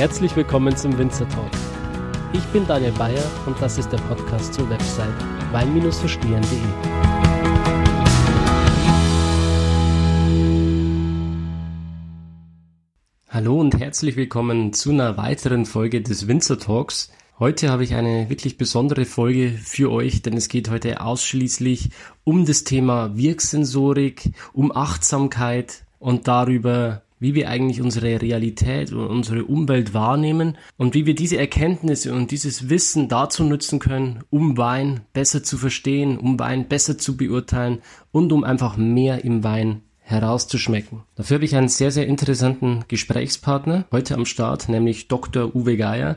Herzlich willkommen zum Winzer Talk. Ich bin Daniel Bayer und das ist der Podcast zur Website wein-verstehen.de. Hallo und herzlich willkommen zu einer weiteren Folge des Winzer Talks. Heute habe ich eine wirklich besondere Folge für euch, denn es geht heute ausschließlich um das Thema Wirksensorik, um Achtsamkeit und darüber, wie wir eigentlich unsere Realität und unsere Umwelt wahrnehmen und wie wir diese Erkenntnisse und dieses Wissen dazu nutzen können, um Wein besser zu verstehen, um Wein besser zu beurteilen und um einfach mehr im Wein herauszuschmecken. Dafür habe ich einen sehr, sehr interessanten Gesprächspartner heute am Start, nämlich Dr. Uwe Geier.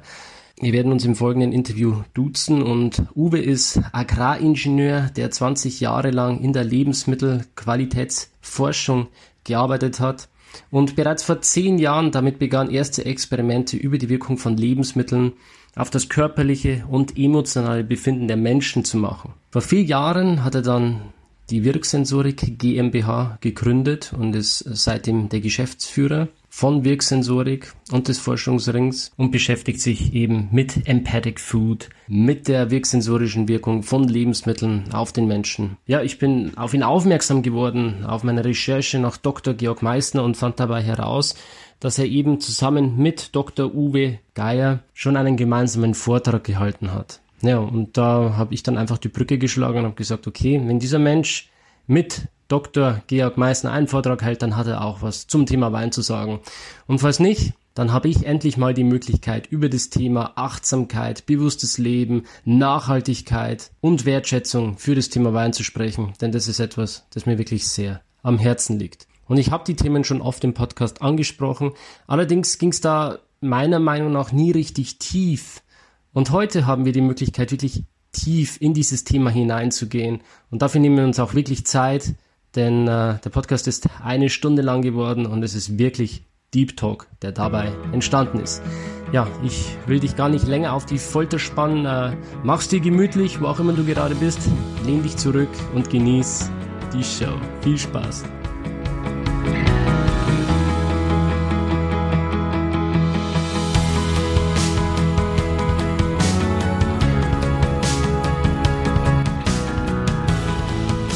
Wir werden uns im folgenden Interview duzen und Uwe ist Agraringenieur, der 20 Jahre lang in der Lebensmittelqualitätsforschung gearbeitet hat und bereits vor zehn Jahren damit begann, erste Experimente über die Wirkung von Lebensmitteln auf das körperliche und emotionale Befinden der Menschen zu machen. Vor vier Jahren hat er dann die Wirksensorik GmbH gegründet und ist seitdem der Geschäftsführer von Wirksensorik und des Forschungsrings und beschäftigt sich eben mit Empathic Food, mit der wirksensorischen Wirkung von Lebensmitteln auf den Menschen. Ja, ich bin auf ihn aufmerksam geworden auf meiner Recherche nach Dr. Georg Meissner und fand dabei heraus, dass er eben zusammen mit Dr. Uwe Geier schon einen gemeinsamen Vortrag gehalten hat. Ja, und da habe ich dann einfach die Brücke geschlagen und habe gesagt, okay, wenn dieser Mensch mit Dr. Georg Meissner einen Vortrag hält, dann hat er auch was zum Thema Wein zu sagen. Und falls nicht, dann habe ich endlich mal die Möglichkeit, über das Thema Achtsamkeit, bewusstes Leben, Nachhaltigkeit und Wertschätzung für das Thema Wein zu sprechen, denn das ist etwas, das mir wirklich sehr am Herzen liegt. Und ich habe die Themen schon oft im Podcast angesprochen, allerdings ging es da meiner Meinung nach nie richtig tief. Und heute haben wir die Möglichkeit, wirklich tief in dieses Thema hineinzugehen. Und dafür nehmen wir uns auch wirklich Zeit, denn äh, der Podcast ist eine Stunde lang geworden und es ist wirklich Deep Talk, der dabei entstanden ist. Ja, ich will dich gar nicht länger auf die Folter spannen. Äh, mach's dir gemütlich, wo auch immer du gerade bist. Lehn dich zurück und genieß die Show. Viel Spaß.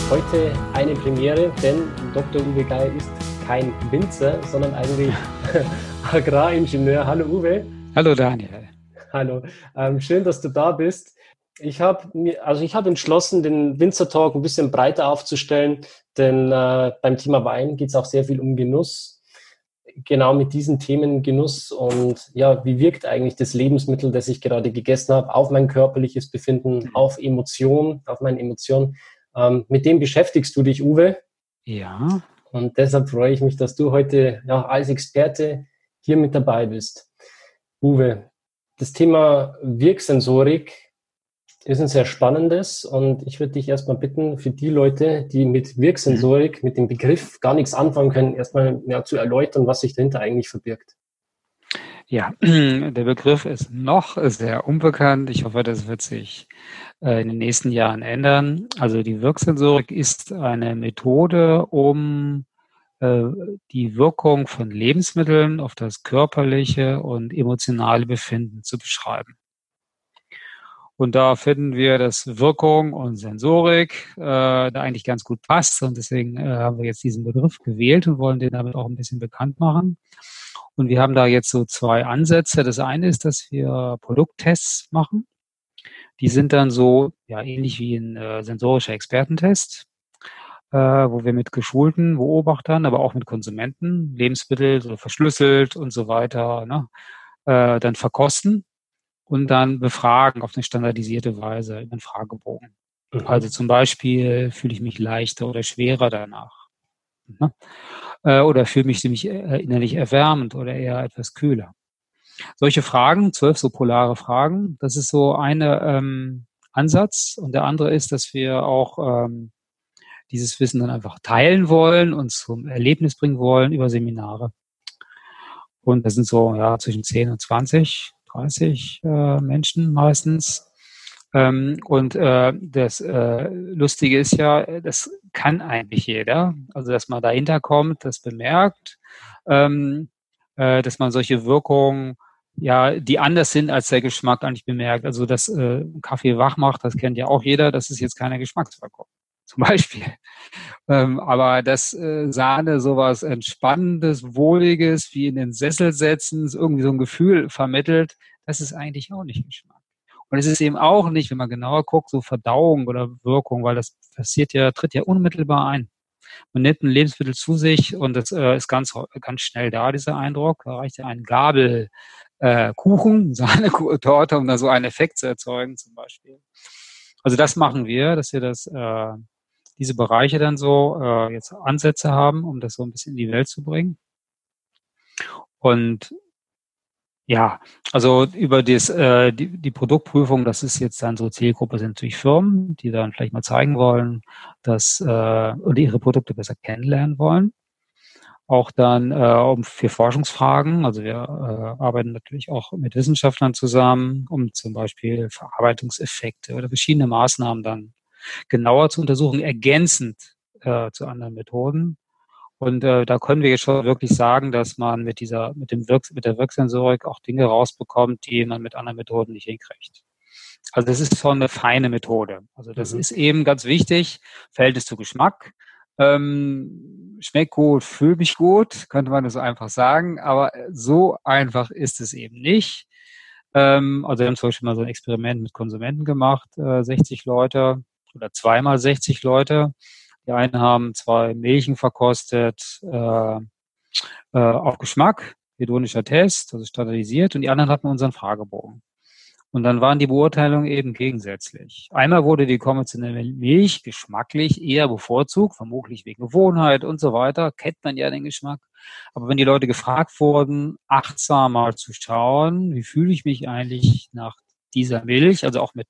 Heute eine Premiere, denn Dr. Uwe Geier ist kein Winzer, sondern eigentlich Agraringenieur. Hallo Uwe. Hallo Daniel. Hallo, ähm, schön, dass du da bist. Ich habe also ich habe entschlossen, den Winzer Talk ein bisschen breiter aufzustellen, denn äh, beim Thema Wein geht es auch sehr viel um Genuss. Genau mit diesen Themen Genuss und ja, wie wirkt eigentlich das Lebensmittel, das ich gerade gegessen habe, auf mein körperliches Befinden, mhm. auf Emotionen, auf meine Emotionen. Ähm, mit dem beschäftigst du dich, Uwe. Ja. Und deshalb freue ich mich, dass du heute ja, als Experte hier mit dabei bist. Uwe, das Thema Wirksensorik ist ein sehr spannendes und ich würde dich erstmal bitten, für die Leute, die mit Wirksensorik, mit dem Begriff gar nichts anfangen können, erstmal ja, zu erläutern, was sich dahinter eigentlich verbirgt. Ja, der Begriff ist noch sehr unbekannt. Ich hoffe, das wird sich äh, in den nächsten Jahren ändern. Also die Wirksensorik ist eine Methode, um äh, die Wirkung von Lebensmitteln auf das körperliche und emotionale Befinden zu beschreiben. Und da finden wir, dass Wirkung und Sensorik äh, da eigentlich ganz gut passt. Und deswegen äh, haben wir jetzt diesen Begriff gewählt und wollen den damit auch ein bisschen bekannt machen. Und wir haben da jetzt so zwei Ansätze. Das eine ist, dass wir Produkttests machen. Die sind dann so ja ähnlich wie ein äh, sensorischer Expertentest, äh, wo wir mit geschulten Beobachtern, aber auch mit Konsumenten Lebensmittel so verschlüsselt und so weiter ne, äh, dann verkosten und dann befragen auf eine standardisierte Weise in einen Fragebogen. Mhm. Also zum Beispiel fühle ich mich leichter oder schwerer danach. Ne? Äh, oder fühle mich nämlich äh, innerlich erwärmend oder eher etwas kühler. Solche Fragen, zwölf so polare Fragen, das ist so eine ähm, Ansatz. Und der andere ist, dass wir auch ähm, dieses Wissen dann einfach teilen wollen und zum Erlebnis bringen wollen über Seminare. Und das sind so ja, zwischen 10 und 20, 30 äh, Menschen meistens. Ähm, und äh, das äh, Lustige ist ja, das kann eigentlich jeder. Also, dass man dahinter kommt, das bemerkt, ähm, äh, dass man solche Wirkungen ja, die anders sind als der Geschmack eigentlich bemerkt. Also dass äh, Kaffee wach macht, das kennt ja auch jeder, das ist jetzt keine Geschmacksverkopplung. Zum Beispiel. Ähm, aber dass äh, Sahne sowas Entspannendes, Wohliges, wie in den Sessel setzen, irgendwie so ein Gefühl vermittelt, das ist eigentlich auch nicht Geschmack. Und es ist eben auch nicht, wenn man genauer guckt, so Verdauung oder Wirkung, weil das passiert ja, tritt ja unmittelbar ein. Man nimmt ein Lebensmittel zu sich und das äh, ist ganz, ganz schnell da, dieser Eindruck. Da reicht ja ein Gabel äh, Kuchen, Sahnetorte, um da so einen Effekt zu erzeugen zum Beispiel. Also das machen wir, dass wir das, äh, diese Bereiche dann so äh, jetzt Ansätze haben, um das so ein bisschen in die Welt zu bringen. Und ja, also über das, äh, die, die Produktprüfung, das ist jetzt dann so Zielgruppe sind natürlich Firmen, die dann vielleicht mal zeigen wollen, dass äh, oder ihre Produkte besser kennenlernen wollen. Auch dann äh, um für Forschungsfragen, also wir äh, arbeiten natürlich auch mit Wissenschaftlern zusammen, um zum Beispiel Verarbeitungseffekte oder verschiedene Maßnahmen dann genauer zu untersuchen, ergänzend äh, zu anderen Methoden. Und äh, da können wir jetzt schon wirklich sagen, dass man mit dieser, mit dem Wirk mit der Wirksensorik auch Dinge rausbekommt, die man mit anderen Methoden nicht hinkriegt. Also das ist schon eine feine Methode. Also das mhm. ist eben ganz wichtig. Verhältnis zu Geschmack. Ähm, schmeckt gut, fühlt mich gut, könnte man das so einfach sagen. Aber so einfach ist es eben nicht. Ähm, also wir haben zum Beispiel mal so ein Experiment mit Konsumenten gemacht, äh, 60 Leute oder zweimal 60 Leute. Die einen haben zwei Milchen verkostet äh, äh, auf Geschmack, hedonischer Test, also standardisiert, und die anderen hatten unseren Fragebogen. Und dann waren die Beurteilungen eben gegensätzlich. Einmal wurde die konventionelle Milch geschmacklich eher bevorzugt, vermutlich wegen Gewohnheit und so weiter, kennt man ja den Geschmack. Aber wenn die Leute gefragt wurden, achtsam mal zu schauen, wie fühle ich mich eigentlich nach dieser Milch, also auch mit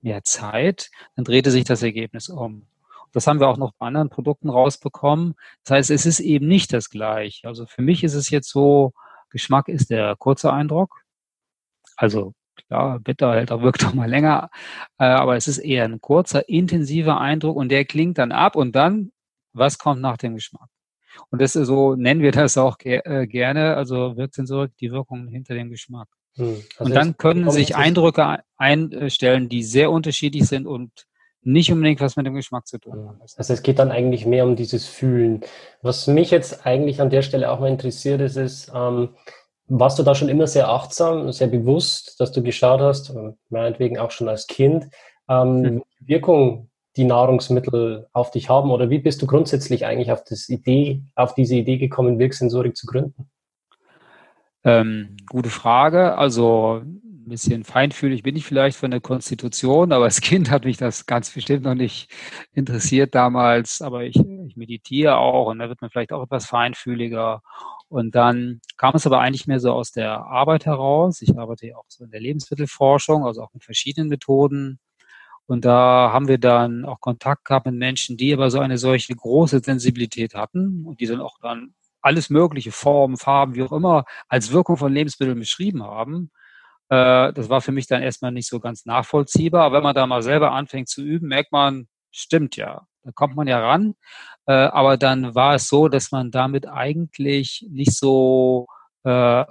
mehr Zeit, dann drehte sich das Ergebnis um. Das haben wir auch noch bei anderen Produkten rausbekommen. Das heißt, es ist eben nicht das gleiche. Also für mich ist es jetzt so, Geschmack ist der kurze Eindruck. Also klar, bitter hält auch wirkt auch mal länger, äh, aber es ist eher ein kurzer, intensiver Eindruck und der klingt dann ab und dann, was kommt nach dem Geschmack? Und das ist so, nennen wir das auch äh, gerne, also Wirksensorik, die Wirkung hinter dem Geschmack. Hm. Also und dann können sich Eindrücke einstellen, die sehr unterschiedlich sind und nicht unbedingt was mit dem Geschmack zu tun haben. Also es geht dann eigentlich mehr um dieses Fühlen. Was mich jetzt eigentlich an der Stelle auch mal interessiert ist, ist, ähm, warst du da schon immer sehr achtsam, sehr bewusst, dass du geschaut hast, meinetwegen auch schon als Kind, ähm, mhm. Wirkung die Nahrungsmittel auf dich haben oder wie bist du grundsätzlich eigentlich auf, das Idee, auf diese Idee gekommen, Wirksensorik zu gründen? Ähm, gute Frage. Also ein bisschen feinfühlig bin ich vielleicht von der Konstitution, aber als Kind hat mich das ganz bestimmt noch nicht interessiert damals. Aber ich, ich meditiere auch und da wird man vielleicht auch etwas feinfühliger. Und dann kam es aber eigentlich mehr so aus der Arbeit heraus. Ich arbeite ja auch so in der Lebensmittelforschung, also auch mit verschiedenen Methoden. Und da haben wir dann auch Kontakt gehabt mit Menschen, die aber so eine solche große Sensibilität hatten und die dann auch dann alles mögliche Formen, Farben, wie auch immer, als Wirkung von Lebensmitteln beschrieben haben. Äh, das war für mich dann erstmal nicht so ganz nachvollziehbar. Aber wenn man da mal selber anfängt zu üben, merkt man, stimmt ja. Da kommt man ja ran. Äh, aber dann war es so, dass man damit eigentlich nicht so äh,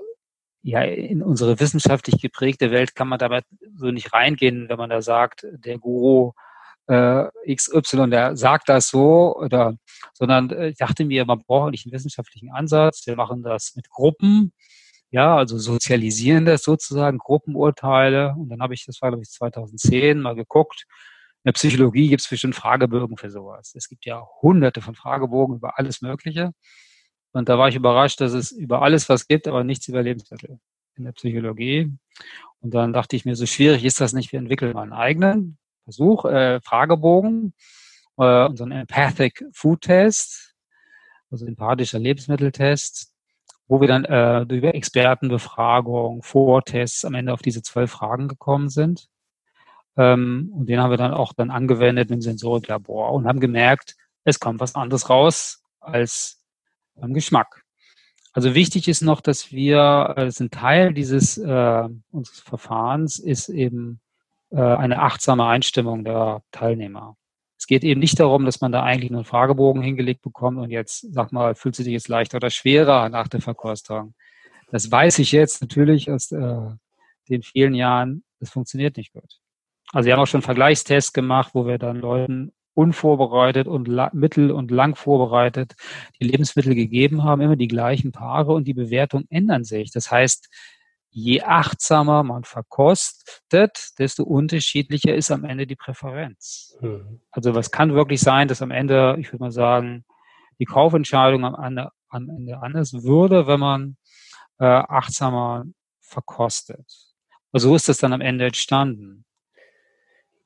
ja, in unsere wissenschaftlich geprägte Welt kann man damit so nicht reingehen, wenn man da sagt, der Guru äh, XY, der sagt das so, oder, sondern ich dachte mir, man braucht nicht einen wissenschaftlichen Ansatz. Wir machen das mit Gruppen ja, also sozialisieren das sozusagen, Gruppenurteile. Und dann habe ich, das war glaube ich 2010, mal geguckt. In der Psychologie gibt es bestimmt Fragebögen für sowas. Es gibt ja hunderte von Fragebogen über alles Mögliche. Und da war ich überrascht, dass es über alles was gibt, aber nichts über Lebensmittel in der Psychologie. Und dann dachte ich mir, so schwierig ist das nicht, wir entwickeln mal einen eigenen Versuch, äh, Fragebogen, äh, unseren Empathic Food Test, also empathischer Lebensmitteltest wo wir dann äh, über Expertenbefragung, Vortests am Ende auf diese zwölf Fragen gekommen sind. Ähm, und den haben wir dann auch dann angewendet im Sensoriklabor und haben gemerkt, es kommt was anderes raus als beim Geschmack. Also wichtig ist noch, dass wir, äh, das ist ein Teil dieses äh, unseres Verfahrens, ist eben äh, eine achtsame Einstimmung der Teilnehmer. Es geht eben nicht darum, dass man da eigentlich nur einen Fragebogen hingelegt bekommt und jetzt, sag mal, fühlt sie sich jetzt leichter oder schwerer nach der Verkostung. das weiß ich jetzt natürlich aus äh, den vielen Jahren, das funktioniert nicht gut. Also wir haben auch schon Vergleichstests gemacht, wo wir dann Leuten unvorbereitet und mittel- und lang vorbereitet die Lebensmittel gegeben haben, immer die gleichen Paare und die Bewertungen ändern sich. Das heißt, je achtsamer man verkostet, desto unterschiedlicher ist am Ende die Präferenz. Mhm. Also was kann wirklich sein, dass am Ende, ich würde mal sagen, die Kaufentscheidung am Ende, am Ende anders würde, wenn man äh, achtsamer verkostet. Und so ist das dann am Ende entstanden.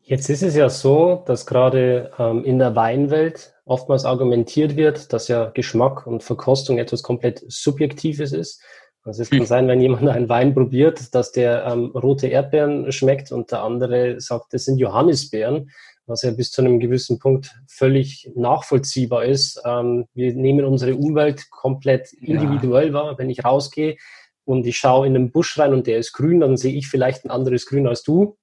Jetzt ist es ja so, dass gerade ähm, in der Weinwelt oftmals argumentiert wird, dass ja Geschmack und Verkostung etwas komplett Subjektives ist. Also es kann sein, wenn jemand einen Wein probiert, dass der ähm, rote Erdbeeren schmeckt und der andere sagt, das sind Johannisbeeren, was ja bis zu einem gewissen Punkt völlig nachvollziehbar ist. Ähm, wir nehmen unsere Umwelt komplett individuell ja. wahr. Wenn ich rausgehe und ich schaue in den Busch rein und der ist grün, dann sehe ich vielleicht ein anderes Grün als du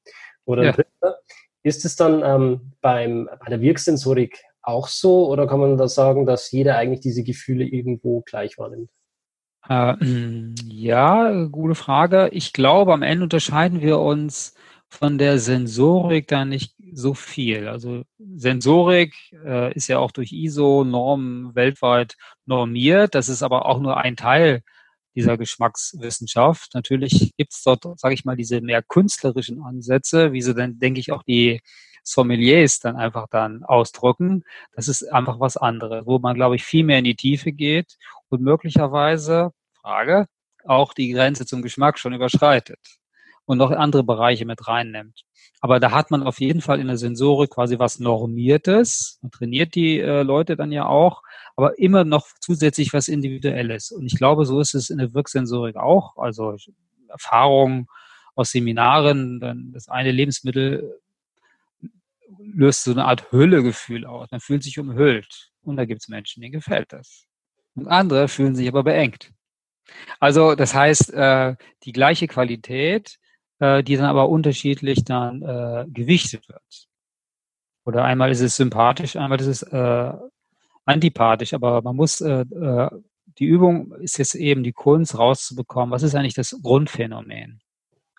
oder ein ja. dritter. Ist es dann ähm, beim, bei der Wirksensorik auch so oder kann man da sagen, dass jeder eigentlich diese Gefühle irgendwo gleich wahrnimmt? Äh, ja, gute Frage. Ich glaube, am Ende unterscheiden wir uns von der Sensorik da nicht so viel. Also Sensorik äh, ist ja auch durch ISO-Normen weltweit normiert. Das ist aber auch nur ein Teil dieser Geschmackswissenschaft. Natürlich gibt es dort, sage ich mal, diese mehr künstlerischen Ansätze, wie sie dann, denke ich, auch die Sommeliers dann einfach dann ausdrücken. Das ist einfach was anderes, wo man, glaube ich, viel mehr in die Tiefe geht und möglicherweise, Frage, auch die Grenze zum Geschmack schon überschreitet und noch andere Bereiche mit reinnimmt. Aber da hat man auf jeden Fall in der Sensorik quasi was Normiertes. Man trainiert die äh, Leute dann ja auch, aber immer noch zusätzlich was Individuelles. Und ich glaube, so ist es in der Wirksensorik auch. Also Erfahrungen aus Seminaren, dann das eine Lebensmittel löst so eine Art Hüllegefühl aus. Man fühlt sich umhüllt. Und da gibt es Menschen, denen gefällt das. Und andere fühlen sich aber beengt. Also das heißt, äh, die gleiche Qualität, äh, die dann aber unterschiedlich dann äh, gewichtet wird. Oder einmal ist es sympathisch, einmal ist es äh, antipathisch, aber man muss, äh, äh, die Übung ist jetzt eben die Kunst rauszubekommen, was ist eigentlich das Grundphänomen?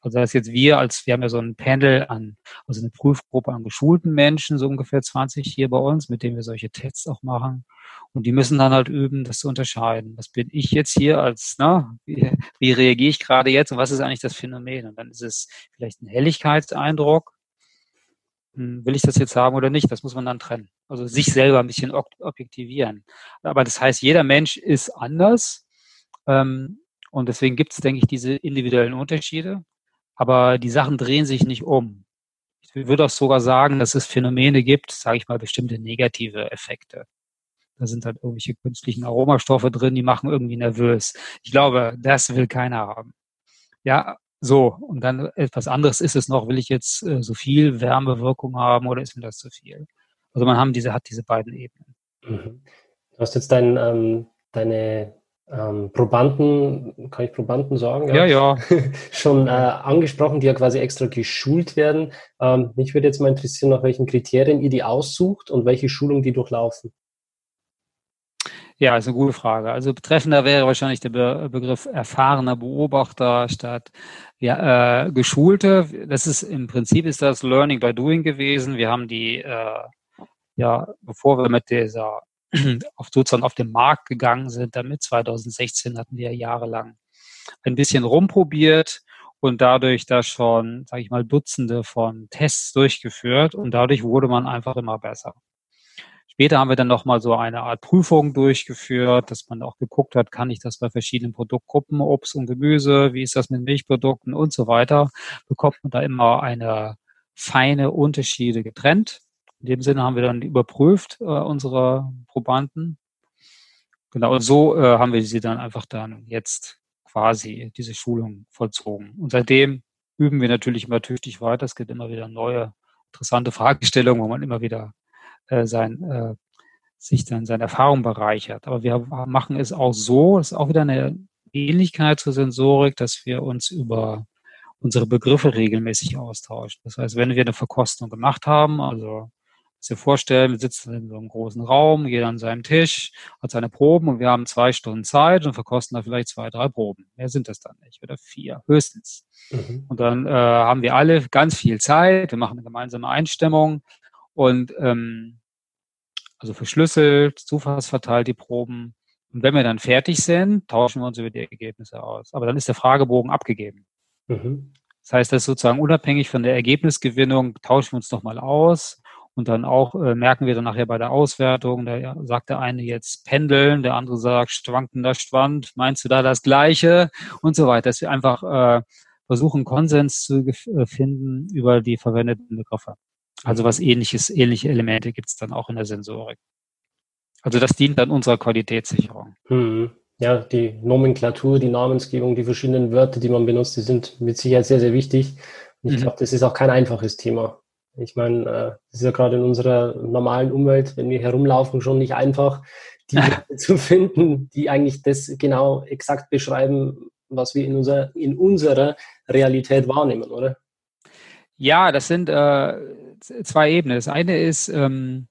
Also das jetzt wir als, wir haben ja so ein Panel an, also eine Prüfgruppe an geschulten Menschen, so ungefähr 20 hier bei uns, mit denen wir solche Tests auch machen. Und die müssen dann halt üben, das zu unterscheiden. Was bin ich jetzt hier als, na, wie, wie reagiere ich gerade jetzt und was ist eigentlich das Phänomen? Und dann ist es vielleicht ein Helligkeitseindruck. Hm, will ich das jetzt haben oder nicht? Das muss man dann trennen. Also sich selber ein bisschen objektivieren. Aber das heißt, jeder Mensch ist anders. Ähm, und deswegen gibt es, denke ich, diese individuellen Unterschiede. Aber die Sachen drehen sich nicht um. Ich würde auch sogar sagen, dass es Phänomene gibt, sage ich mal, bestimmte negative Effekte. Da sind halt irgendwelche künstlichen Aromastoffe drin, die machen irgendwie nervös. Ich glaube, das will keiner haben. Ja, so. Und dann etwas anderes ist es noch. Will ich jetzt äh, so viel Wärmewirkung haben oder ist mir das zu viel? Also man haben diese, hat diese beiden Ebenen. Mhm. Du hast jetzt dein, ähm, deine ähm, Probanden, kann ich Probanden sagen? Ja, ja. ja. schon äh, angesprochen, die ja quasi extra geschult werden. Ähm, mich würde jetzt mal interessieren, nach welchen Kriterien ihr die aussucht und welche Schulung die durchlaufen. Ja, ist eine gute Frage. Also betreffender wäre wahrscheinlich der Be Begriff erfahrener Beobachter statt ja, äh, geschulte. Das ist im Prinzip ist das Learning by Doing gewesen. Wir haben die äh, ja, bevor wir mit dieser auf sozusagen auf den Markt gegangen sind, damit 2016 hatten wir jahrelang ein bisschen rumprobiert und dadurch da schon, sage ich mal, Dutzende von Tests durchgeführt und dadurch wurde man einfach immer besser. Später haben wir dann nochmal so eine Art Prüfung durchgeführt, dass man auch geguckt hat, kann ich das bei verschiedenen Produktgruppen, Obst und Gemüse, wie ist das mit Milchprodukten und so weiter, bekommt man da immer eine feine Unterschiede getrennt. In dem Sinne haben wir dann überprüft, äh, unsere Probanden. Genau, und so äh, haben wir sie dann einfach dann jetzt quasi diese Schulung vollzogen. Und seitdem üben wir natürlich immer tüchtig weiter. Es gibt immer wieder neue interessante Fragestellungen, wo man immer wieder äh, sein, äh, sich dann seine Erfahrung bereichert. Aber wir machen es auch so, es ist auch wieder eine Ähnlichkeit zur Sensorik, dass wir uns über unsere Begriffe regelmäßig austauschen. Das heißt, wenn wir eine Verkostung gemacht haben, also Dir vorstellen, wir sitzen in so einem großen Raum, jeder an seinem Tisch, hat seine Proben und wir haben zwei Stunden Zeit und verkosten da vielleicht zwei, drei Proben. Mehr sind das dann nicht oder vier, höchstens. Mhm. Und dann äh, haben wir alle ganz viel Zeit, wir machen eine gemeinsame Einstimmung und ähm, also verschlüsselt, zufallsverteilt die Proben. Und wenn wir dann fertig sind, tauschen wir uns über die Ergebnisse aus. Aber dann ist der Fragebogen abgegeben. Mhm. Das heißt, das ist sozusagen unabhängig von der Ergebnisgewinnung, tauschen wir uns nochmal aus und dann auch äh, merken wir dann nachher bei der Auswertung, da sagt der eine jetzt pendeln, der andere sagt schwankender Schwand, meinst du da das Gleiche und so weiter, dass wir einfach äh, versuchen, Konsens zu äh, finden über die verwendeten Begriffe. Also was ähnliches, ähnliche Elemente gibt es dann auch in der Sensorik. Also das dient dann unserer Qualitätssicherung. Mhm ja, die Nomenklatur, die Namensgebung, die verschiedenen Wörter, die man benutzt, die sind mit Sicherheit sehr, sehr wichtig. Und ich mhm. glaube, das ist auch kein einfaches Thema. Ich meine, äh, das ist ja gerade in unserer normalen Umwelt, wenn wir herumlaufen, schon nicht einfach, die zu finden, die eigentlich das genau exakt beschreiben, was wir in, unser, in unserer Realität wahrnehmen, oder? Ja, das sind äh, zwei Ebenen. Das eine ist, ähm,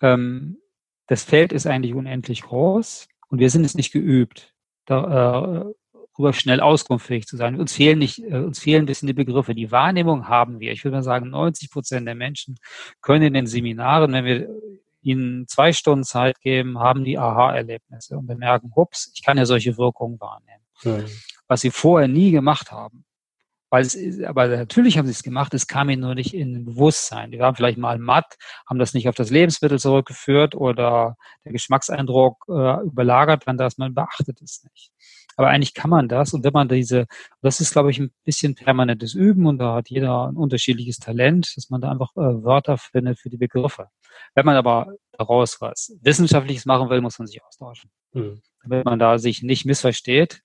ähm, das Feld ist eigentlich unendlich groß. Und wir sind es nicht geübt, darüber äh, schnell auskunftsfähig zu sein. Uns fehlen nicht, äh, uns fehlen ein bisschen die Begriffe. Die Wahrnehmung haben wir. Ich würde mal sagen, 90 Prozent der Menschen können in den Seminaren, wenn wir ihnen zwei Stunden Zeit geben, haben die Aha-Erlebnisse und bemerken, hups, ich kann ja solche Wirkungen wahrnehmen. Mhm. Was sie vorher nie gemacht haben. Weil es, aber natürlich haben sie es gemacht, es kam ihnen nur nicht in Bewusstsein. Die waren vielleicht mal matt, haben das nicht auf das Lebensmittel zurückgeführt oder der Geschmackseindruck äh, überlagert dann das, man beachtet es nicht. Aber eigentlich kann man das und wenn man diese, das ist glaube ich ein bisschen permanentes Üben und da hat jeder ein unterschiedliches Talent, dass man da einfach äh, Wörter findet für die Begriffe. Wenn man aber daraus was Wissenschaftliches machen will, muss man sich austauschen. Mhm. Damit man da sich nicht missversteht,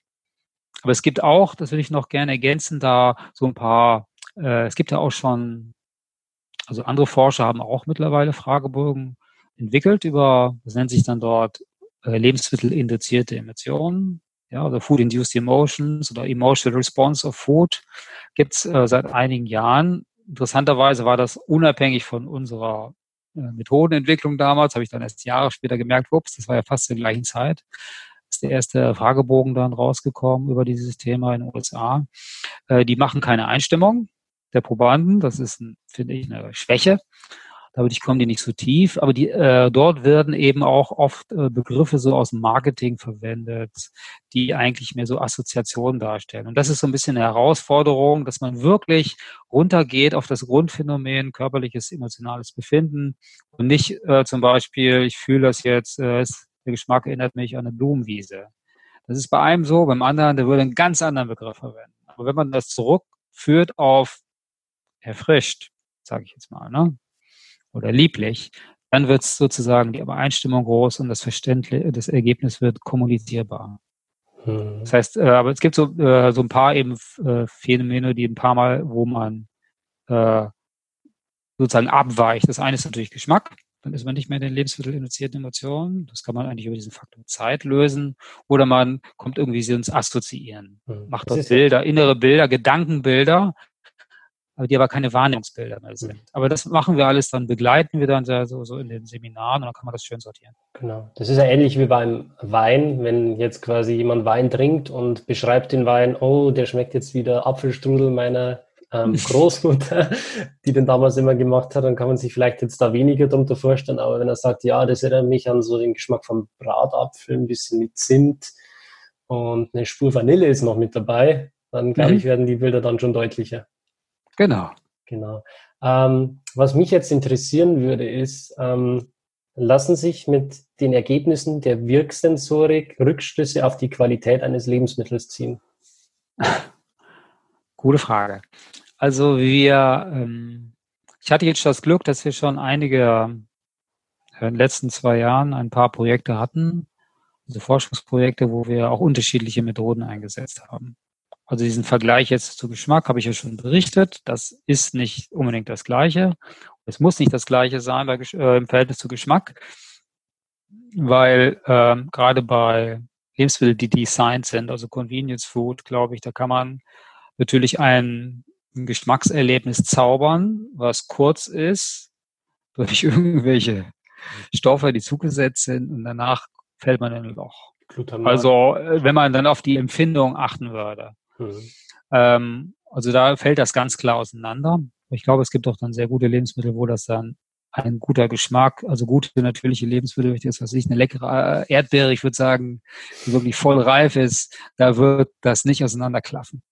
aber es gibt auch, das will ich noch gerne ergänzen, da so ein paar, äh, es gibt ja auch schon, also andere Forscher haben auch mittlerweile Fragebögen entwickelt über, das nennt sich dann dort äh, lebensmittelinduzierte Emotionen, ja, oder Food-Induced Emotions oder Emotional Response of Food gibt's äh, seit einigen Jahren. Interessanterweise war das unabhängig von unserer äh, Methodenentwicklung damals, habe ich dann erst Jahre später gemerkt, ups, das war ja fast zur gleichen Zeit ist der erste Fragebogen dann rausgekommen über dieses Thema in den USA. Äh, die machen keine Einstimmung der Probanden. Das ist, finde ich, eine Schwäche. Dadurch kommen die nicht so tief, aber die, äh, dort werden eben auch oft äh, Begriffe so aus Marketing verwendet, die eigentlich mehr so Assoziationen darstellen. Und das ist so ein bisschen eine Herausforderung, dass man wirklich runtergeht auf das Grundphänomen körperliches, emotionales Befinden und nicht äh, zum Beispiel, ich fühle das jetzt, äh, der Geschmack erinnert mich an eine Blumenwiese. Das ist bei einem so, beim anderen, der würde einen ganz anderen Begriff verwenden. Aber wenn man das zurückführt auf erfrischt, sage ich jetzt mal, ne? Oder lieblich, dann wird es sozusagen die Übereinstimmung groß und das Verständnis, das Ergebnis wird kommunizierbar. Hm. Das heißt, äh, aber es gibt so, äh, so ein paar eben äh, Phänomene, die ein paar Mal, wo man äh, sozusagen abweicht. Das eine ist natürlich Geschmack. Dann ist man nicht mehr in den lebensmittelinduzierten Emotionen. Das kann man eigentlich über diesen Faktor Zeit lösen. Oder man kommt irgendwie sie uns assoziieren. Mhm. Macht dort Bilder, innere Bilder, Gedankenbilder, die aber keine Wahrnehmungsbilder mehr sind. Mhm. Aber das machen wir alles, dann begleiten wir dann so, so in den Seminaren und dann kann man das schön sortieren. Genau. Das ist ja ähnlich wie beim Wein, wenn jetzt quasi jemand Wein trinkt und beschreibt den Wein, oh, der schmeckt jetzt wieder Apfelstrudel meiner ähm, Großmutter, die den damals immer gemacht hat, dann kann man sich vielleicht jetzt da weniger darunter vorstellen. Aber wenn er sagt, ja, das erinnert mich an so den Geschmack vom Bratapfel, ein bisschen mit Zimt und eine Spur Vanille ist noch mit dabei, dann glaube mhm. ich, werden die Bilder dann schon deutlicher. Genau. Genau. Ähm, was mich jetzt interessieren würde, ist, ähm, lassen sich mit den Ergebnissen der Wirksensorik Rückschlüsse auf die Qualität eines Lebensmittels ziehen? Gute Frage. Also wir, ähm, ich hatte jetzt das Glück, dass wir schon einige äh, in den letzten zwei Jahren ein paar Projekte hatten, also Forschungsprojekte, wo wir auch unterschiedliche Methoden eingesetzt haben. Also diesen Vergleich jetzt zu Geschmack habe ich ja schon berichtet. Das ist nicht unbedingt das Gleiche. Es muss nicht das Gleiche sein bei, äh, im Verhältnis zu Geschmack, weil äh, gerade bei Lebensmitteln, die designt sind, also Convenience Food, glaube ich, da kann man natürlich ein, ein Geschmackserlebnis zaubern, was kurz ist, durch irgendwelche Stoffe, die zugesetzt sind und danach fällt man in ein Loch. Glutamat. Also äh, wenn man dann auf die Empfindung achten würde. Mhm. Ähm, also da fällt das ganz klar auseinander. Ich glaube, es gibt auch dann sehr gute Lebensmittel, wo das dann ein guter Geschmack, also gute natürliche Lebensmittel, das was ich, eine leckere äh, Erdbeere, ich würde sagen, die wirklich voll reif ist, da wird das nicht auseinanderklaffen.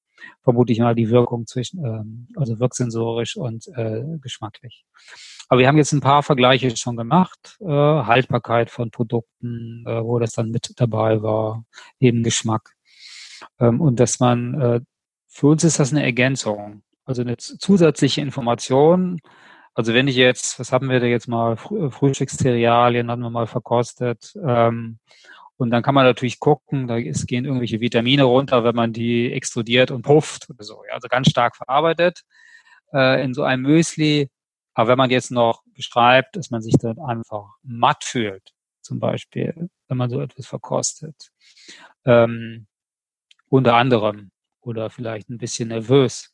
Vermute ich mal die Wirkung zwischen, ähm, also wirksensorisch und äh, geschmacklich. Aber wir haben jetzt ein paar Vergleiche schon gemacht, äh, Haltbarkeit von Produkten, äh, wo das dann mit dabei war, eben Geschmack. Ähm, und dass man, äh, für uns ist das eine Ergänzung, also eine zusätzliche Information, also wenn ich jetzt, was haben wir da jetzt mal, äh, Frühstückszerealien hatten wir mal verkostet. Ähm, und dann kann man natürlich gucken, da ist, gehen irgendwelche Vitamine runter, wenn man die extrudiert und pufft oder so. Ja, also ganz stark verarbeitet äh, in so einem Müsli. Aber wenn man jetzt noch beschreibt, dass man sich dann einfach matt fühlt, zum Beispiel, wenn man so etwas verkostet, ähm, unter anderem, oder vielleicht ein bisschen nervös,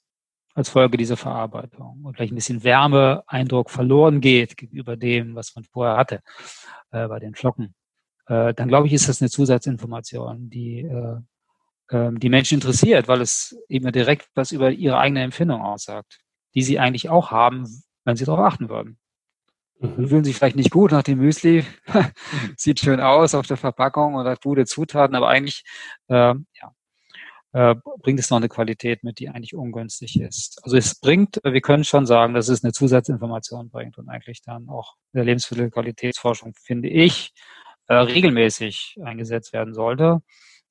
als Folge dieser Verarbeitung und vielleicht ein bisschen Wärmeeindruck verloren geht gegenüber dem, was man vorher hatte äh, bei den Flocken, äh, dann glaube ich, ist das eine Zusatzinformation, die äh, ähm, die Menschen interessiert, weil es eben direkt was über ihre eigene Empfindung aussagt, die sie eigentlich auch haben, wenn sie darauf achten würden. Mhm. Fühlen sich vielleicht nicht gut nach dem Müsli, sieht schön aus auf der Verpackung und hat gute Zutaten, aber eigentlich äh, ja, äh, bringt es noch eine Qualität mit, die eigentlich ungünstig ist. Also es bringt, wir können schon sagen, dass es eine Zusatzinformation bringt und eigentlich dann auch in der Lebensmittelqualitätsforschung, finde ich, äh, regelmäßig eingesetzt werden sollte,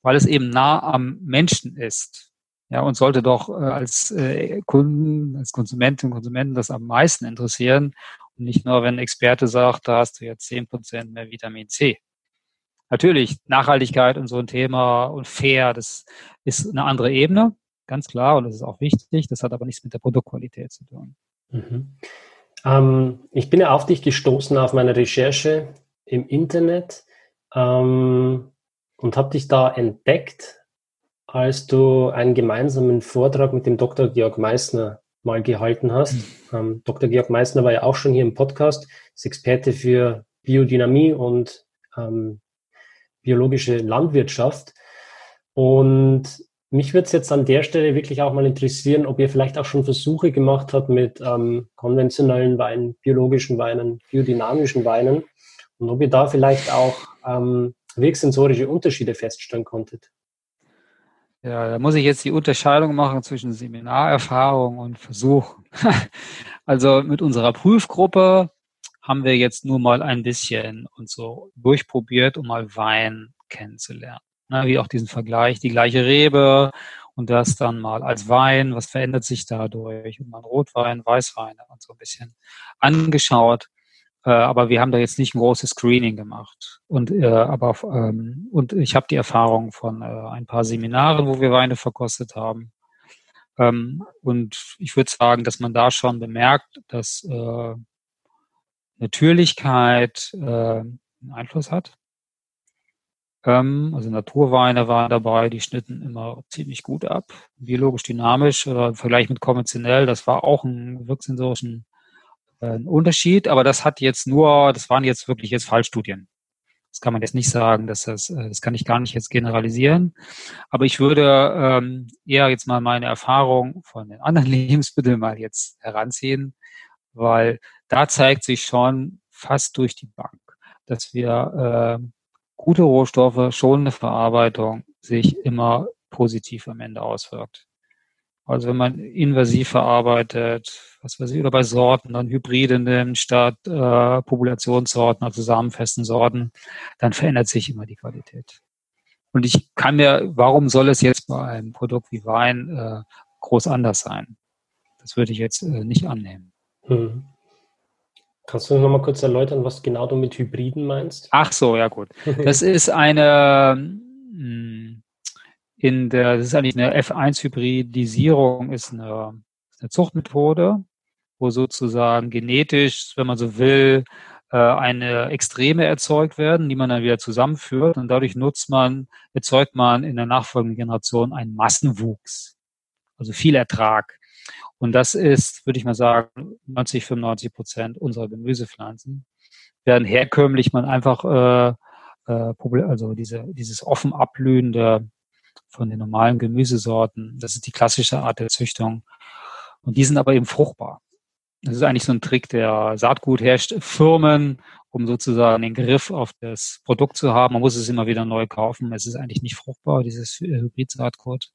weil es eben nah am Menschen ist. Ja, und sollte doch äh, als äh, Kunden, als Konsumentinnen und Konsumenten das am meisten interessieren und nicht nur, wenn ein Experte sagt, da hast du jetzt zehn Prozent mehr Vitamin C natürlich Nachhaltigkeit und so ein Thema und fair, das ist eine andere Ebene, ganz klar, und das ist auch wichtig. Das hat aber nichts mit der Produktqualität zu tun. Mhm. Ähm, ich bin ja auf dich gestoßen auf meine Recherche im Internet ähm, und habe dich da entdeckt, als du einen gemeinsamen Vortrag mit dem Dr. Georg Meissner mal gehalten hast. Mhm. Ähm, Dr. Georg Meissner war ja auch schon hier im Podcast, ist Experte für Biodynamie und ähm, biologische Landwirtschaft. Und mich würde es jetzt an der Stelle wirklich auch mal interessieren, ob ihr vielleicht auch schon Versuche gemacht habt mit ähm, konventionellen Weinen, biologischen Weinen, biodynamischen Weinen und ob ihr da vielleicht auch ähm, wirksensorische Unterschiede feststellen konntet. Ja, da muss ich jetzt die Unterscheidung machen zwischen Seminarerfahrung und Versuch. also mit unserer Prüfgruppe haben wir jetzt nur mal ein bisschen und so durchprobiert, um mal Wein kennenzulernen. Na, wie auch diesen Vergleich, die gleiche Rebe und das dann mal als Wein, was verändert sich dadurch und mal Rotwein, Weißweine und so ein bisschen angeschaut. Äh, aber wir haben da jetzt nicht ein großes Screening gemacht. Und äh, aber ähm, und ich habe die Erfahrung von äh, ein paar Seminaren, wo wir Weine verkostet haben. Ähm, und ich würde sagen, dass man da schon bemerkt, dass äh, Natürlichkeit äh, Einfluss hat. Ähm, also Naturweine waren dabei, die schnitten immer ziemlich gut ab. Biologisch dynamisch oder im Vergleich mit konventionell, das war auch ein wirksensorischen äh, Unterschied, aber das hat jetzt nur, das waren jetzt wirklich jetzt Fallstudien. Das kann man jetzt nicht sagen, dass das, äh, das kann ich gar nicht jetzt generalisieren. Aber ich würde ähm, eher jetzt mal meine Erfahrung von den anderen Lebensmitteln mal jetzt heranziehen, weil da zeigt sich schon fast durch die Bank, dass wir äh, gute Rohstoffe, schonende Verarbeitung sich immer positiv am Ende auswirkt. Also wenn man invasiv verarbeitet, was weiß ich, oder bei Sorten dann Hybride nimmt statt äh, Populationssorten, also samenfesten Sorten, dann verändert sich immer die Qualität. Und ich kann mir, warum soll es jetzt bei einem Produkt wie Wein äh, groß anders sein? Das würde ich jetzt äh, nicht annehmen. Hm. Kannst du noch mal kurz erläutern, was genau du mit Hybriden meinst? Ach so, ja gut. Das ist eine hm, in der, das ist eigentlich eine F1-Hybridisierung, ist eine, eine Zuchtmethode, wo sozusagen genetisch, wenn man so will, äh, eine Extreme erzeugt werden, die man dann wieder zusammenführt und dadurch nutzt man, erzeugt man in der nachfolgenden Generation einen Massenwuchs, also viel Ertrag. Und das ist, würde ich mal sagen, 90, 95 Prozent unserer Gemüsepflanzen werden herkömmlich man einfach äh, äh, also diese, dieses offen ablühende von den normalen Gemüsesorten. Das ist die klassische Art der Züchtung. Und die sind aber eben fruchtbar. Das ist eigentlich so ein Trick der Saatgutherstellerfirmen, um sozusagen den Griff auf das Produkt zu haben. Man muss es immer wieder neu kaufen. Es ist eigentlich nicht fruchtbar, dieses Hybrid-Saatgut.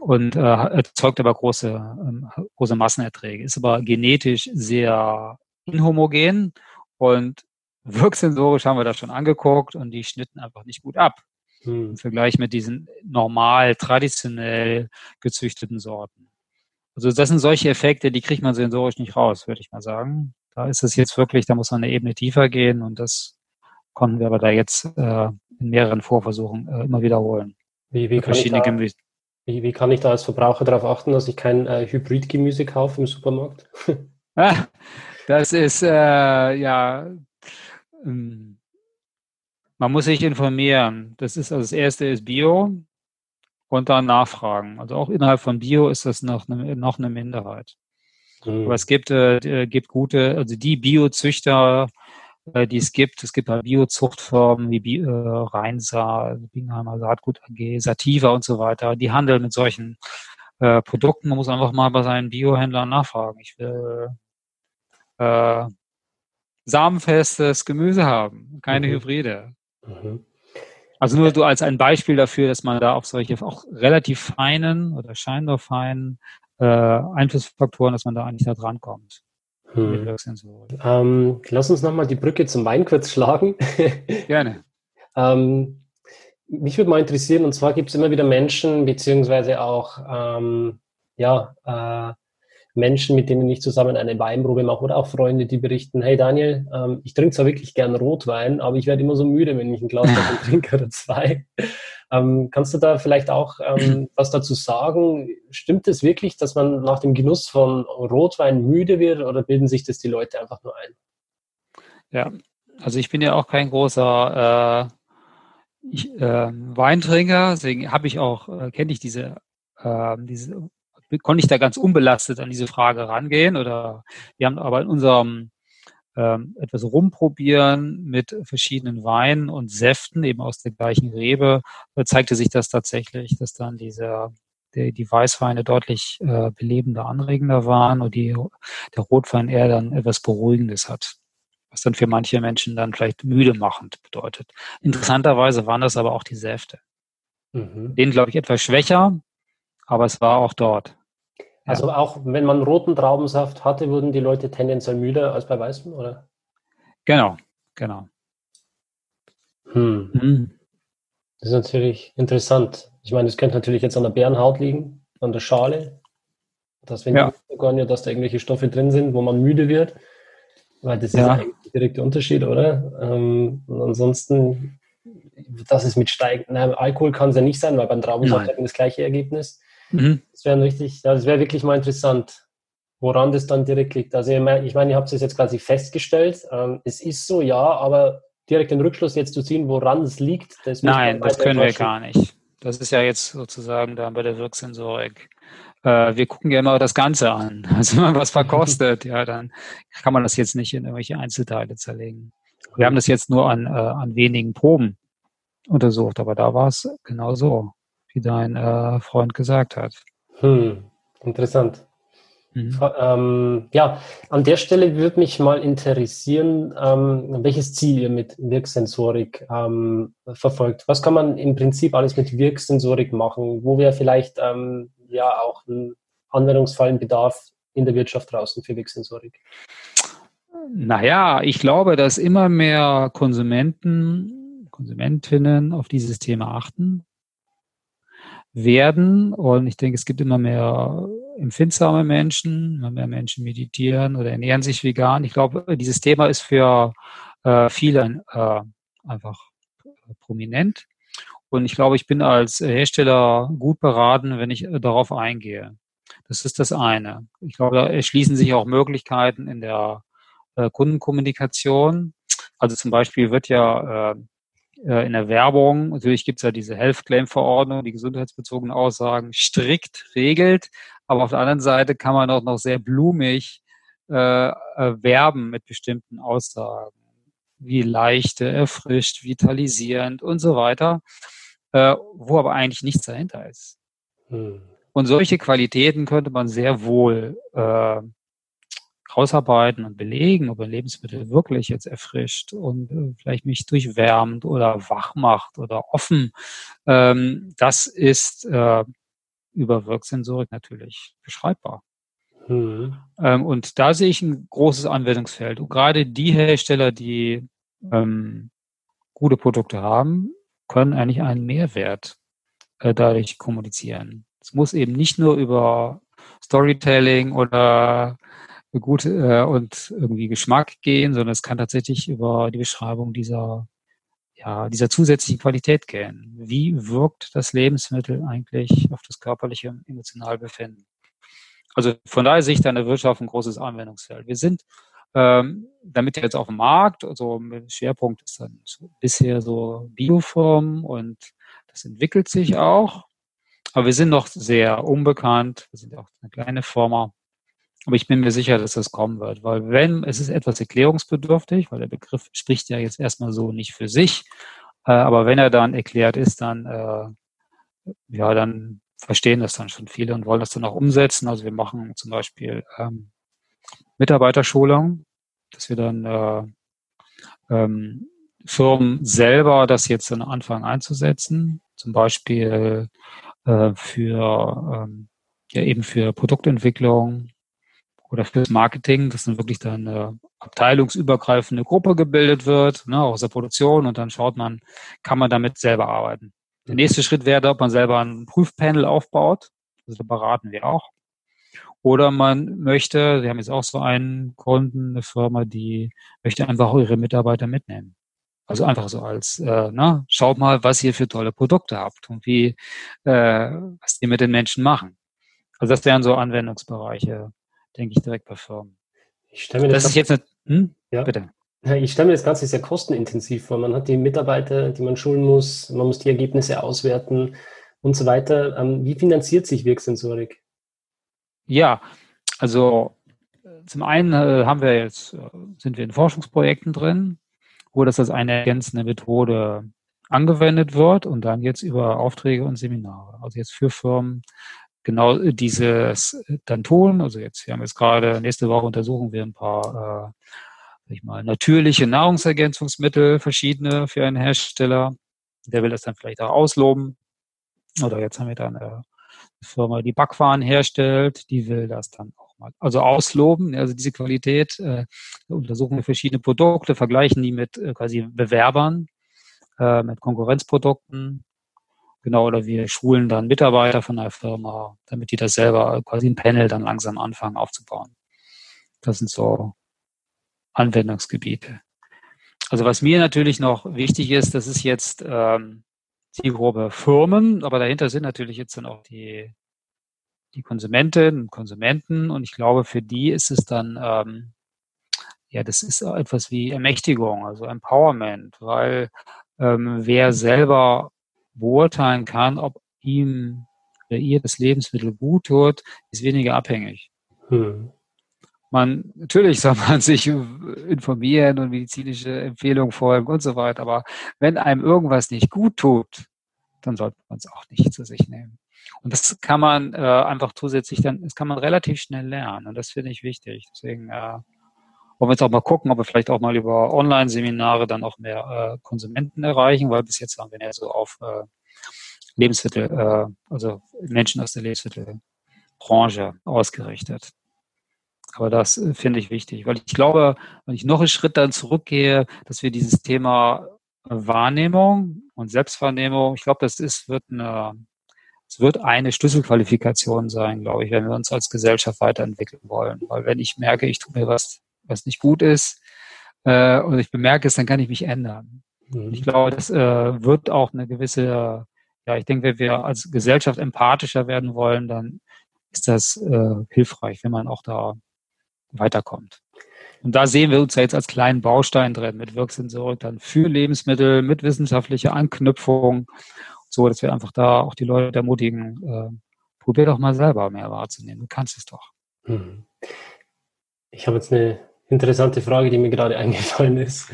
Und äh, erzeugt aber große, ähm, große Massenerträge. Ist aber genetisch sehr inhomogen und wirksensorisch haben wir das schon angeguckt und die schnitten einfach nicht gut ab. Hm. Im Vergleich mit diesen normal, traditionell gezüchteten Sorten. Also das sind solche Effekte, die kriegt man sensorisch nicht raus, würde ich mal sagen. Da ist es jetzt wirklich, da muss man eine Ebene tiefer gehen und das konnten wir aber da jetzt äh, in mehreren Vorversuchen äh, immer wiederholen. Wie, wie, kann da, wie, wie, kann ich da als Verbraucher darauf achten, dass ich kein äh, Hybridgemüse kaufe im Supermarkt? ah, das ist äh, ja ähm, man muss sich informieren. Das ist also das erste ist Bio und dann nachfragen. Also auch innerhalb von Bio ist das noch eine, noch eine Minderheit. Mhm. Aber es gibt, äh, gibt gute, also die Biozüchter, äh, die es gibt. Es gibt halt Biozuchtformen wie Bio, äh, Rheinsa, Bingheimer Saatgut AG, Sativa und so weiter. Die handeln mit solchen äh, Produkten. Man muss einfach mal bei seinen Biohändlern nachfragen. Ich will äh, samenfestes Gemüse haben, keine mhm. Hybride. Mhm. Also nur so als ein Beispiel dafür, dass man da auf solche auch relativ feinen oder scheinbar feinen äh, Einflussfaktoren, dass man da eigentlich da dran kommt. Hm. Ähm, lass uns nochmal die Brücke zum Wein kurz schlagen. Gerne. ähm, mich würde mal interessieren, und zwar gibt es immer wieder Menschen, beziehungsweise auch ähm, ja, äh, Menschen, mit denen ich zusammen eine Weinprobe mache oder auch Freunde, die berichten, hey Daniel, ähm, ich trinke zwar wirklich gern Rotwein, aber ich werde immer so müde, wenn ich ein Glas davon trinke oder zwei. Ähm, kannst du da vielleicht auch ähm, was dazu sagen? Stimmt es wirklich, dass man nach dem Genuss von Rotwein müde wird oder bilden sich das die Leute einfach nur ein? Ja, also ich bin ja auch kein großer äh, ich, äh, Weintrinker, deswegen habe ich auch, äh, kenne ich diese, äh, diese konnte ich da ganz unbelastet an diese Frage rangehen. Oder wir haben aber in unserem ähm, etwas rumprobieren mit verschiedenen Weinen und Säften, eben aus der gleichen Rebe, da zeigte sich das tatsächlich, dass dann diese die, die Weißweine deutlich äh, belebender, anregender waren und die, der Rotwein eher dann etwas Beruhigendes hat. Was dann für manche Menschen dann vielleicht müde machend bedeutet. Interessanterweise waren das aber auch die Säfte. Mhm. Den glaube ich etwas schwächer, aber es war auch dort. Also ja. auch wenn man roten Traubensaft hatte, wurden die Leute tendenziell müder als bei weißem, oder? Genau, genau. Hm. Mhm. Das ist natürlich interessant. Ich meine, das könnte natürlich jetzt an der Bärenhaut liegen, an der Schale. Dass wenn ja. die dass da irgendwelche Stoffe drin sind, wo man müde wird. Weil das ja. ist eigentlich der direkte Unterschied, oder? Ähm, und ansonsten, das ist mit steigend, Alkohol kann es ja nicht sein, weil beim Traubensaft hat man das gleiche Ergebnis. Mhm. Das wäre richtig, das wäre wirklich mal interessant, woran das dann direkt liegt. Also ich meine, ich, mein, ihr habt es jetzt quasi festgestellt. Ähm, es ist so, ja, aber direkt den Rückschluss jetzt zu ziehen, woran es liegt, das Nein, das können wir gar nicht. Das ist ja jetzt sozusagen da bei der Wirksensorik. Äh, wir gucken ja immer das Ganze an. Also wenn man was verkostet, ja, dann kann man das jetzt nicht in irgendwelche Einzelteile zerlegen. Wir haben das jetzt nur an, äh, an wenigen Proben untersucht, aber da war es genau so wie dein äh, Freund gesagt hat. Hm, interessant. Mhm. Ähm, ja, an der Stelle würde mich mal interessieren, ähm, welches Ziel ihr mit Wirksensorik ähm, verfolgt. Was kann man im Prinzip alles mit Wirksensorik machen? Wo wäre vielleicht ähm, ja auch ein Anwendungsfall, ein Bedarf in der Wirtschaft draußen für Wirksensorik? Naja, ich glaube, dass immer mehr Konsumenten, Konsumentinnen auf dieses Thema achten werden. Und ich denke, es gibt immer mehr empfindsame Menschen, immer mehr Menschen meditieren oder ernähren sich vegan. Ich glaube, dieses Thema ist für äh, viele äh, einfach prominent. Und ich glaube, ich bin als Hersteller gut beraten, wenn ich äh, darauf eingehe. Das ist das eine. Ich glaube, da erschließen sich auch Möglichkeiten in der äh, Kundenkommunikation. Also zum Beispiel wird ja äh, äh, in der Werbung, natürlich gibt es ja diese Health Claim Verordnung, die gesundheitsbezogenen Aussagen strikt regelt, aber auf der anderen Seite kann man auch noch sehr blumig äh, äh, werben mit bestimmten Aussagen, wie leichte, erfrischt, vitalisierend und so weiter, äh, wo aber eigentlich nichts dahinter ist. Hm. Und solche Qualitäten könnte man sehr wohl äh, rausarbeiten und belegen, ob ein Lebensmittel wirklich jetzt erfrischt und äh, vielleicht mich durchwärmt oder wach macht oder offen. Ähm, das ist äh, über Wirksensorik natürlich beschreibbar. Mhm. Ähm, und da sehe ich ein großes Anwendungsfeld. Und gerade die Hersteller, die ähm, gute Produkte haben, können eigentlich einen Mehrwert äh, dadurch kommunizieren. Es muss eben nicht nur über Storytelling oder gut äh, und irgendwie Geschmack gehen, sondern es kann tatsächlich über die Beschreibung dieser ja, dieser zusätzlichen Qualität gehen. Wie wirkt das Lebensmittel eigentlich auf das körperliche und emotionale Befinden? Also von daher sehe ich da in der Wirtschaft ein großes Anwendungsfeld. Wir sind ähm, damit jetzt auf dem Markt, also Schwerpunkt ist dann bisher so Bioform und das entwickelt sich auch. Aber wir sind noch sehr unbekannt. Wir sind auch eine kleine Firma. Aber ich bin mir sicher, dass das kommen wird, weil wenn, es ist etwas erklärungsbedürftig, weil der Begriff spricht ja jetzt erstmal so nicht für sich, äh, aber wenn er dann erklärt ist, dann, äh, ja, dann verstehen das dann schon viele und wollen das dann auch umsetzen. Also wir machen zum Beispiel ähm, Mitarbeiterschulung, dass wir dann äh, ähm, Firmen selber das jetzt dann anfangen einzusetzen, zum Beispiel äh, für ähm, ja eben für Produktentwicklung oder fürs Marketing, dass dann wirklich dann eine abteilungsübergreifende Gruppe gebildet wird, ne, aus der Produktion und dann schaut man, kann man damit selber arbeiten. Der nächste Schritt wäre, ob man selber ein Prüfpanel aufbaut. Also da beraten wir auch. Oder man möchte, wir haben jetzt auch so einen Kunden, eine Firma, die möchte einfach ihre Mitarbeiter mitnehmen. Also einfach so als, äh, na, schaut mal, was ihr für tolle Produkte habt und wie, äh, was die mit den Menschen machen. Also das wären so Anwendungsbereiche, denke ich, direkt bei Firmen. Ich stelle mir das, das ist jetzt eine, hm? ja. bitte. Ich stelle mir das Ganze sehr kostenintensiv vor. Man hat die Mitarbeiter, die man schulen muss, man muss die Ergebnisse auswerten und so weiter. Ähm, wie finanziert sich Wirksensorik? Ja, also zum einen äh, haben wir jetzt, äh, sind wir in Forschungsprojekten drin, wo das als eine ergänzende Methode angewendet wird und dann jetzt über Aufträge und Seminare. Also jetzt für Firmen genau dieses dann tun. Also jetzt, wir haben jetzt gerade, nächste Woche untersuchen wir ein paar äh, ich mal, natürliche Nahrungsergänzungsmittel, verschiedene für einen Hersteller. Der will das dann vielleicht auch ausloben. Oder jetzt haben wir dann eine Firma, die Backwaren herstellt, die will das dann auch mal, also ausloben, also diese Qualität, äh, untersuchen wir verschiedene Produkte, vergleichen die mit äh, quasi Bewerbern, äh, mit Konkurrenzprodukten, genau, oder wir schulen dann Mitarbeiter von der Firma, damit die das selber quasi ein Panel dann langsam anfangen aufzubauen. Das sind so Anwendungsgebiete. Also was mir natürlich noch wichtig ist, das ist jetzt ähm, Zielgruppe Firmen, aber dahinter sind natürlich jetzt dann auch die, die Konsumentinnen und Konsumenten und ich glaube, für die ist es dann, ähm, ja, das ist etwas wie Ermächtigung, also Empowerment, weil ähm, wer selber beurteilen kann, ob ihm oder ihr das Lebensmittel gut tut, ist weniger abhängig. Hm man, natürlich soll man sich informieren und medizinische Empfehlungen folgen und so weiter, aber wenn einem irgendwas nicht gut tut, dann sollte man es auch nicht zu sich nehmen. Und das kann man äh, einfach zusätzlich dann, das kann man relativ schnell lernen und das finde ich wichtig. Deswegen äh, wollen wir jetzt auch mal gucken, ob wir vielleicht auch mal über Online-Seminare dann auch mehr äh, Konsumenten erreichen, weil bis jetzt haben wir ja so auf äh, Lebensmittel, äh, also Menschen aus der Lebensmittelbranche ausgerichtet. Aber das äh, finde ich wichtig, weil ich glaube, wenn ich noch einen Schritt dann zurückgehe, dass wir dieses Thema Wahrnehmung und Selbstwahrnehmung, ich glaube, das ist, wird eine, es wird eine Schlüsselqualifikation sein, glaube ich, wenn wir uns als Gesellschaft weiterentwickeln wollen. Weil wenn ich merke, ich tue mir was, was nicht gut ist, äh, und ich bemerke es, dann kann ich mich ändern. Mhm. Ich glaube, das äh, wird auch eine gewisse, ja, ich denke, wenn wir als Gesellschaft empathischer werden wollen, dann ist das äh, hilfreich, wenn man auch da weiterkommt. Und da sehen wir uns ja jetzt als kleinen Baustein drin mit Wirksensorik dann für Lebensmittel, mit wissenschaftlicher Anknüpfung, so dass wir einfach da auch die Leute ermutigen, äh, probier doch mal selber mehr wahrzunehmen. Du kannst es doch. Hm. Ich habe jetzt eine interessante Frage, die mir gerade eingefallen ist.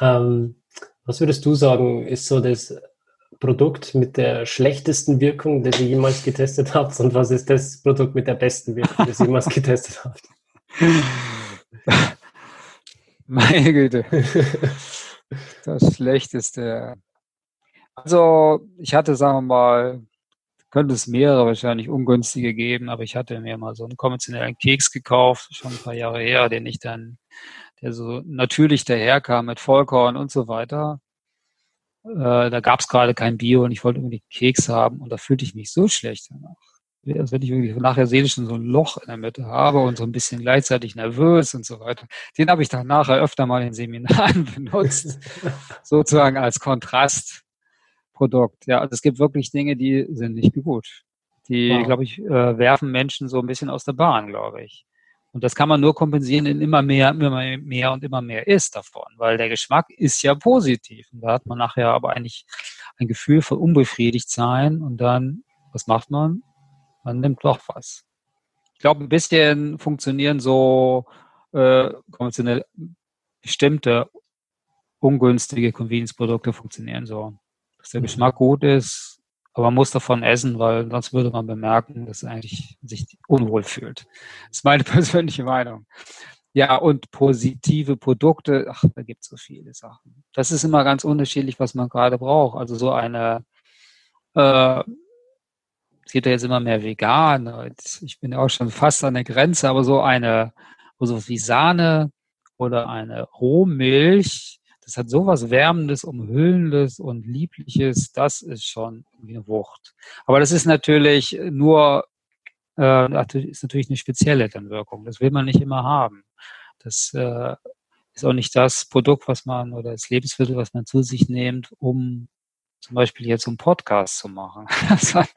Ähm, was würdest du sagen, ist so das Produkt mit der schlechtesten Wirkung, das ihr jemals getestet habt? Und was ist das Produkt mit der besten Wirkung, das ihr jemals getestet habt? Meine Güte. Das Schlechteste. Also, ich hatte, sagen wir mal, könnte es mehrere wahrscheinlich ungünstige geben, aber ich hatte mir mal so einen konventionellen Keks gekauft, schon ein paar Jahre her, den ich dann, der so natürlich daherkam mit Vollkorn und so weiter. Äh, da gab es gerade kein Bio und ich wollte irgendwie Keks haben und da fühlte ich mich so schlecht danach. Als wenn ich wirklich nachher seelisch schon so ein Loch in der Mitte habe und so ein bisschen gleichzeitig nervös und so weiter. Den habe ich dann nachher öfter mal in Seminaren benutzt, sozusagen als Kontrast Produkt. Ja, also es gibt wirklich Dinge, die sind nicht gut. Die, wow. glaube ich, äh, werfen Menschen so ein bisschen aus der Bahn, glaube ich. Und das kann man nur kompensieren, in immer mehr, immer mehr und immer mehr ist davon, weil der Geschmack ist ja positiv. Und da hat man nachher aber eigentlich ein Gefühl von unbefriedigt sein und dann, was macht man? Man nimmt doch was. Ich glaube, ein bisschen funktionieren so äh, konventionell bestimmte ungünstige Convenience-Produkte funktionieren so dass der Geschmack gut ist, aber man muss davon essen, weil sonst würde man bemerken, dass eigentlich sich unwohl fühlt. Das ist meine persönliche Meinung. Ja, und positive Produkte, ach, da gibt es so viele Sachen. Das ist immer ganz unterschiedlich, was man gerade braucht. Also so eine, äh, es gibt ja jetzt immer mehr vegan. Ich bin ja auch schon fast an der Grenze, aber so eine, so wie Sahne oder eine Rohmilch, das hat sowas Wärmendes, Umhüllendes und Liebliches, das ist schon eine Wucht. Aber das ist natürlich nur, äh, ist natürlich eine spezielle dann Wirkung. Das will man nicht immer haben. Das äh, ist auch nicht das Produkt, was man oder das Lebensmittel, was man zu sich nimmt, um zum Beispiel jetzt einen Podcast zu machen.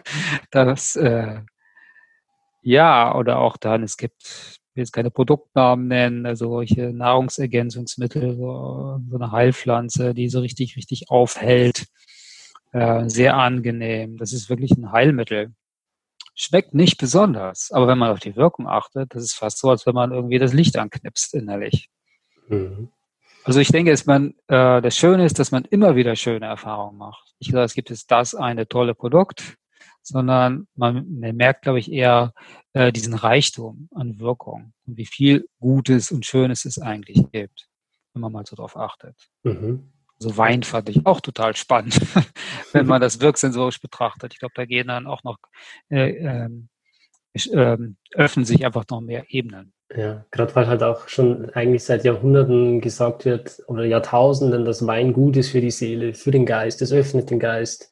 das, äh, ja, oder auch dann, es gibt will jetzt keine Produktnamen nennen, also solche Nahrungsergänzungsmittel, so, so eine Heilpflanze, die so richtig, richtig aufhält. Äh, sehr angenehm. Das ist wirklich ein Heilmittel. Schmeckt nicht besonders, aber wenn man auf die Wirkung achtet, das ist fast so, als wenn man irgendwie das Licht anknipst innerlich. Mhm. Also ich denke, dass man, äh, das Schöne ist, dass man immer wieder schöne Erfahrungen macht. Ich sage, es gibt jetzt das eine tolle Produkt, sondern man, merkt, glaube ich, eher äh, diesen Reichtum an Wirkung und wie viel Gutes und Schönes es eigentlich gibt, wenn man mal so drauf achtet. Mhm. So Wein fand ich auch total spannend, wenn man das wirksensorisch betrachtet. Ich glaube, da gehen dann auch noch, äh, äh, öffnen sich einfach noch mehr Ebenen. Ja, gerade weil halt auch schon eigentlich seit Jahrhunderten gesagt wird oder Jahrtausenden, dass Wein gut ist für die Seele, für den Geist, es öffnet den Geist,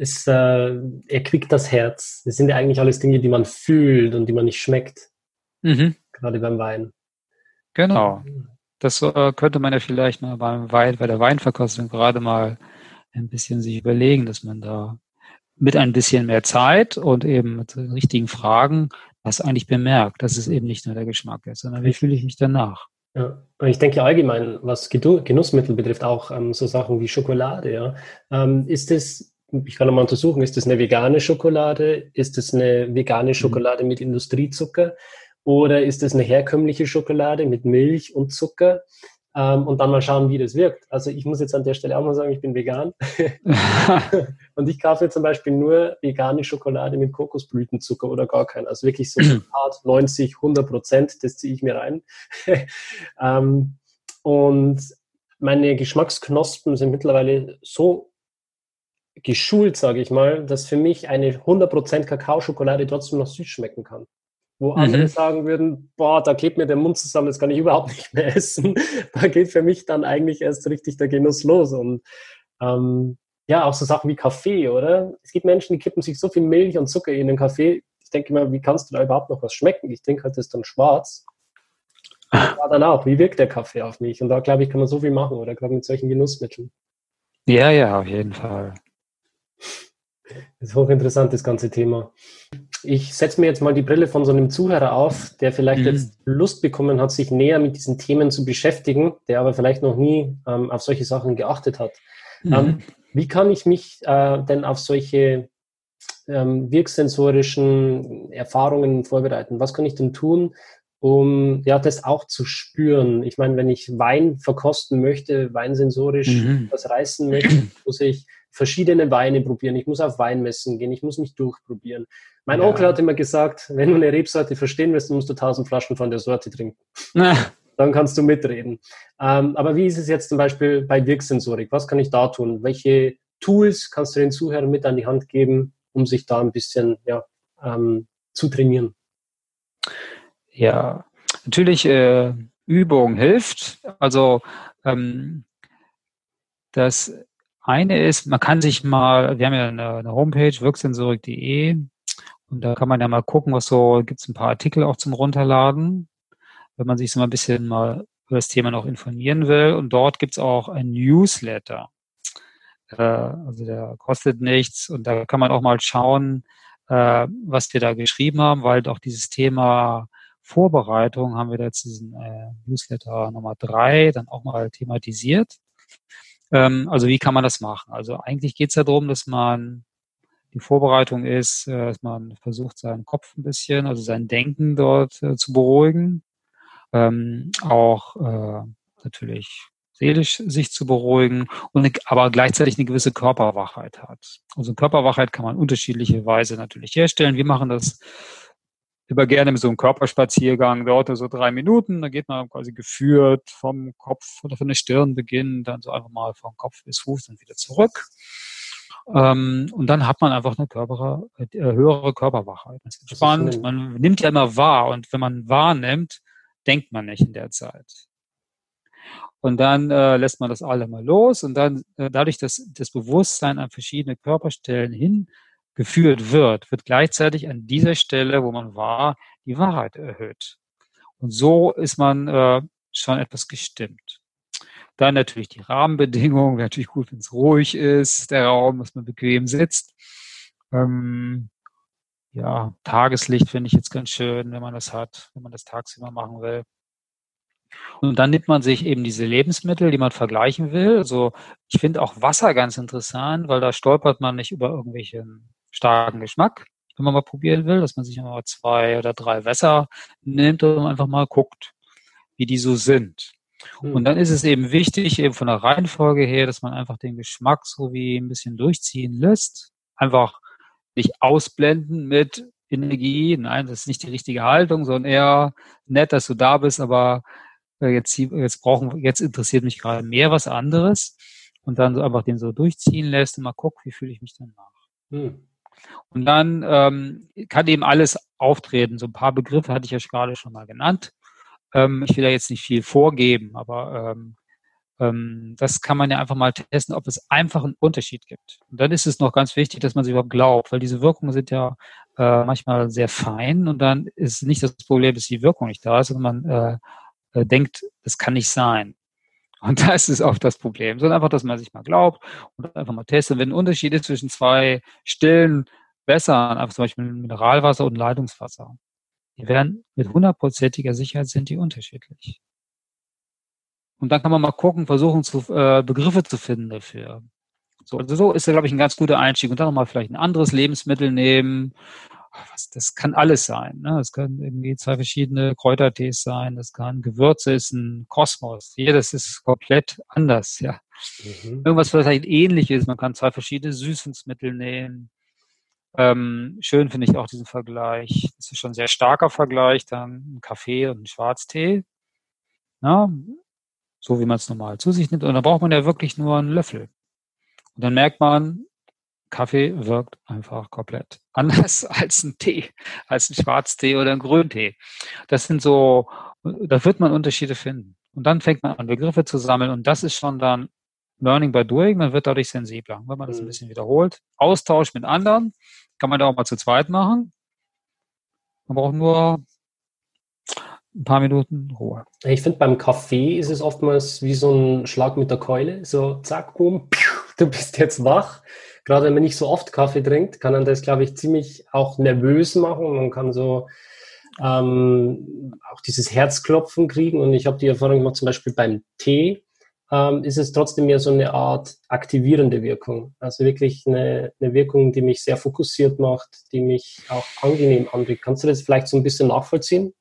es äh, erquickt das Herz. Das sind ja eigentlich alles Dinge, die man fühlt und die man nicht schmeckt. Mhm. Gerade beim Wein. Genau. Das äh, könnte man ja vielleicht mal beim Wein, bei der Weinverkostung gerade mal ein bisschen sich überlegen, dass man da mit ein bisschen mehr Zeit und eben mit den richtigen Fragen das eigentlich bemerkt, dass es eben nicht nur der Geschmack ist, sondern wie fühle ich mich danach. Ja, ich denke allgemein, was Genussmittel betrifft, auch ähm, so Sachen wie Schokolade, ja. Ähm, ist es ich kann nochmal untersuchen, ist das eine vegane Schokolade? Ist das eine vegane mhm. Schokolade mit Industriezucker? Oder ist das eine herkömmliche Schokolade mit Milch und Zucker? Ähm, und dann mal schauen, wie das wirkt. Also ich muss jetzt an der Stelle auch mal sagen, ich bin vegan. und ich kaufe zum Beispiel nur vegane Schokolade mit Kokosblütenzucker oder gar keinen. Also wirklich so hart 90, 100 Prozent, das ziehe ich mir rein. ähm, und meine Geschmacksknospen sind mittlerweile so geschult, sage ich mal, dass für mich eine 100% Kakaoschokolade trotzdem noch süß schmecken kann. Wo mhm. andere sagen würden, boah, da klebt mir der Mund zusammen, das kann ich überhaupt nicht mehr essen. Da geht für mich dann eigentlich erst richtig der Genuss los. Und ähm, ja, auch so Sachen wie Kaffee, oder? Es gibt Menschen, die kippen sich so viel Milch und Zucker in den Kaffee. Ich denke immer, wie kannst du da überhaupt noch was schmecken? Ich denke halt, das ist dann schwarz. Aber dann auch, wie wirkt der Kaffee auf mich? Und da, glaube ich, kann man so viel machen, oder gerade mit solchen Genussmitteln. Ja, ja, auf jeden Fall. Das ist hochinteressant, das ganze Thema. ich setze mir jetzt mal die Brille von so einem Zuhörer auf, der vielleicht mhm. jetzt Lust bekommen hat, sich näher mit diesen Themen zu beschäftigen, der aber vielleicht noch nie ähm, auf solche Sachen geachtet hat. Mhm. Ähm, wie kann ich mich äh, denn auf solche ähm, wirksensorischen Erfahrungen vorbereiten? Was kann ich denn tun, um ja das auch zu spüren? Ich meine, wenn ich Wein verkosten möchte, weinsensorisch mhm. was reißen möchte, muss ich verschiedene Weine probieren. Ich muss auf Weinmessen gehen, ich muss mich durchprobieren. Mein ja. Onkel hat immer gesagt, wenn du eine Rebsorte verstehen willst, musst du tausend Flaschen von der Sorte trinken. Dann kannst du mitreden. Ähm, aber wie ist es jetzt zum Beispiel bei Wirksensorik? Was kann ich da tun? Welche Tools kannst du den Zuhörern mit an die Hand geben, um sich da ein bisschen ja, ähm, zu trainieren? Ja, natürlich äh, Übung hilft. Also ähm, das eine ist, man kann sich mal, wir haben ja eine, eine Homepage, wirksensorik.de, und da kann man ja mal gucken, was so, gibt es ein paar Artikel auch zum Runterladen, wenn man sich so mal ein bisschen mal über das Thema noch informieren will. Und dort gibt es auch ein Newsletter. Äh, also der kostet nichts und da kann man auch mal schauen, äh, was wir da geschrieben haben, weil doch dieses Thema Vorbereitung haben wir da jetzt diesen äh, Newsletter Nummer drei dann auch mal thematisiert. Ähm, also wie kann man das machen? Also eigentlich geht es ja darum, dass man die Vorbereitung ist, äh, dass man versucht, seinen Kopf ein bisschen, also sein Denken dort äh, zu beruhigen. Ähm, auch äh, natürlich seelisch sich zu beruhigen und aber gleichzeitig eine gewisse Körperwachheit hat. Also Körperwachheit kann man unterschiedliche Weise natürlich herstellen. Wir machen das immer gerne mit so einem Körperspaziergang, dauert so drei Minuten, da geht man quasi geführt vom Kopf oder von der Stirn beginnen, dann so einfach mal vom Kopf bis Fuß und wieder zurück. Ähm, und dann hat man einfach eine Körper, äh, höhere Körperwachheit. Das ist entspannt. Man nimmt ja immer wahr und wenn man wahrnimmt, denkt man nicht in der Zeit. Und dann äh, lässt man das alle mal los und dann äh, dadurch, dass das Bewusstsein an verschiedene Körperstellen hingeführt wird, wird gleichzeitig an dieser Stelle, wo man war, die Wahrheit erhöht. Und so ist man äh, schon etwas gestimmt. Dann natürlich die Rahmenbedingungen, wäre natürlich gut, wenn es ruhig ist, der Raum, dass man bequem sitzt. Ähm, ja, Tageslicht finde ich jetzt ganz schön, wenn man das hat, wenn man das tagsüber machen will. Und dann nimmt man sich eben diese Lebensmittel, die man vergleichen will. Also ich finde auch Wasser ganz interessant, weil da stolpert man nicht über irgendwelchen starken Geschmack, wenn man mal probieren will, dass man sich immer zwei oder drei Wässer nimmt und einfach mal guckt, wie die so sind. Und hm. dann ist es eben wichtig, eben von der Reihenfolge her, dass man einfach den Geschmack so wie ein bisschen durchziehen lässt. Einfach nicht ausblenden mit Energie. Nein, das ist nicht die richtige Haltung, sondern eher nett, dass du da bist, aber äh, jetzt, jetzt brauchen, jetzt interessiert mich gerade mehr was anderes. Und dann so einfach den so durchziehen lässt und mal guck, wie fühle ich mich dann nach. Hm. Und dann ähm, kann eben alles auftreten. So ein paar Begriffe hatte ich ja gerade schon mal genannt. Ähm, ich will ja jetzt nicht viel vorgeben, aber ähm, ähm, das kann man ja einfach mal testen, ob es einfach einen Unterschied gibt. Und dann ist es noch ganz wichtig, dass man sich überhaupt glaubt, weil diese Wirkungen sind ja äh, manchmal sehr fein und dann ist nicht das Problem, dass die Wirkung nicht da ist, sondern man äh, äh, denkt, das kann nicht sein. Und da ist auch das Problem, sondern einfach, dass man sich mal glaubt und einfach mal testet. Wenn ein Unterschied ist zwischen zwei stillen Wässern, einfach zum Beispiel Mineralwasser und Leitungswasser, die werden mit hundertprozentiger Sicherheit sind die unterschiedlich. Und dann kann man mal gucken, versuchen, zu, äh, Begriffe zu finden dafür. So, also so ist da, glaube ich, ein ganz guter Einstieg. Und dann nochmal vielleicht ein anderes Lebensmittel nehmen. Das kann alles sein. Ne? Das können irgendwie zwei verschiedene Kräutertees sein. Das kann Gewürze, ist ein Kosmos. Jedes ist komplett anders. Ja. Mhm. Irgendwas vielleicht ähnliches. Man kann zwei verschiedene Süßungsmittel nehmen. Ähm, schön finde ich auch diesen Vergleich. Das ist schon ein sehr starker Vergleich, dann ein Kaffee und ein Schwarztee. Na, so wie man es normal zu sich nimmt. Und dann braucht man ja wirklich nur einen Löffel. Und dann merkt man, Kaffee wirkt einfach komplett anders als ein Tee, als ein Schwarztee oder ein Grüntee. Das sind so, da wird man Unterschiede finden. Und dann fängt man an, Begriffe zu sammeln. Und das ist schon dann Learning by Doing. Man wird dadurch sensibler, wenn man das ein mhm. bisschen wiederholt. Austausch mit anderen kann man da auch mal zu zweit machen. Man braucht nur ein paar Minuten Ruhe. Ich finde, beim Kaffee ist es oftmals wie so ein Schlag mit der Keule. So, zack, boom, du bist jetzt wach. Gerade wenn man nicht so oft Kaffee trinkt, kann man das, glaube ich, ziemlich auch nervös machen. Man kann so ähm, auch dieses Herzklopfen kriegen. Und ich habe die Erfahrung gemacht, zum Beispiel beim Tee ähm, ist es trotzdem mehr so eine Art aktivierende Wirkung. Also wirklich eine, eine Wirkung, die mich sehr fokussiert macht, die mich auch angenehm anregt. Kannst du das vielleicht so ein bisschen nachvollziehen?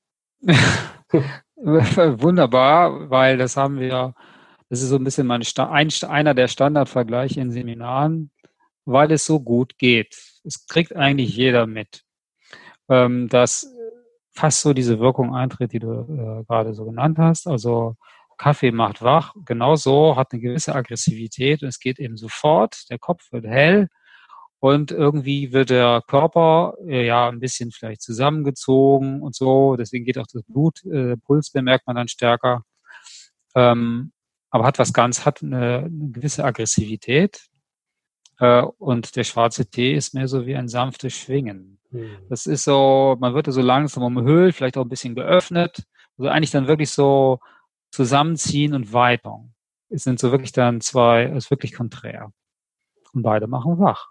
Wunderbar, weil das haben wir, das ist so ein bisschen mein, ein, einer der Standardvergleiche in Seminaren, weil es so gut geht. Es kriegt eigentlich jeder mit, ähm, dass fast so diese Wirkung eintritt, die du äh, gerade so genannt hast. Also Kaffee macht wach, genau so, hat eine gewisse Aggressivität und es geht eben sofort, der Kopf wird hell und irgendwie wird der Körper äh, ja ein bisschen vielleicht zusammengezogen und so, deswegen geht auch das Blut, äh, Puls bemerkt man dann stärker, ähm, aber hat was ganz, hat eine, eine gewisse Aggressivität und der schwarze Tee ist mehr so wie ein sanftes Schwingen. Hm. Das ist so, man wird so langsam umhüllt, vielleicht auch ein bisschen geöffnet, also eigentlich dann wirklich so Zusammenziehen und Weitung. Es sind so wirklich dann zwei, es ist wirklich konträr. Und beide machen wach.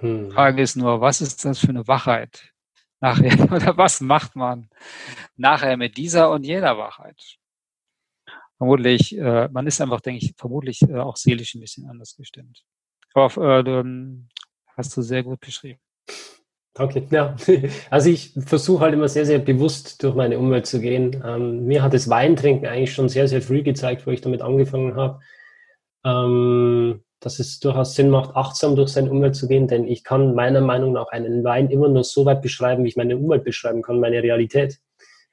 Hm. Frage ist nur, was ist das für eine Wachheit? Nachher, oder was macht man nachher mit dieser und jener Wachheit? Vermutlich, äh, man ist einfach, denke ich, vermutlich äh, auch seelisch ein bisschen anders gestimmt. Aber äh, hast du sehr gut beschrieben. Danke. Ja, also ich versuche halt immer sehr, sehr bewusst durch meine Umwelt zu gehen. Ähm, mir hat das Weintrinken eigentlich schon sehr, sehr früh gezeigt, wo ich damit angefangen habe, ähm, dass es durchaus Sinn macht, achtsam durch seine Umwelt zu gehen, denn ich kann meiner Meinung nach einen Wein immer nur so weit beschreiben, wie ich meine Umwelt beschreiben kann, meine Realität.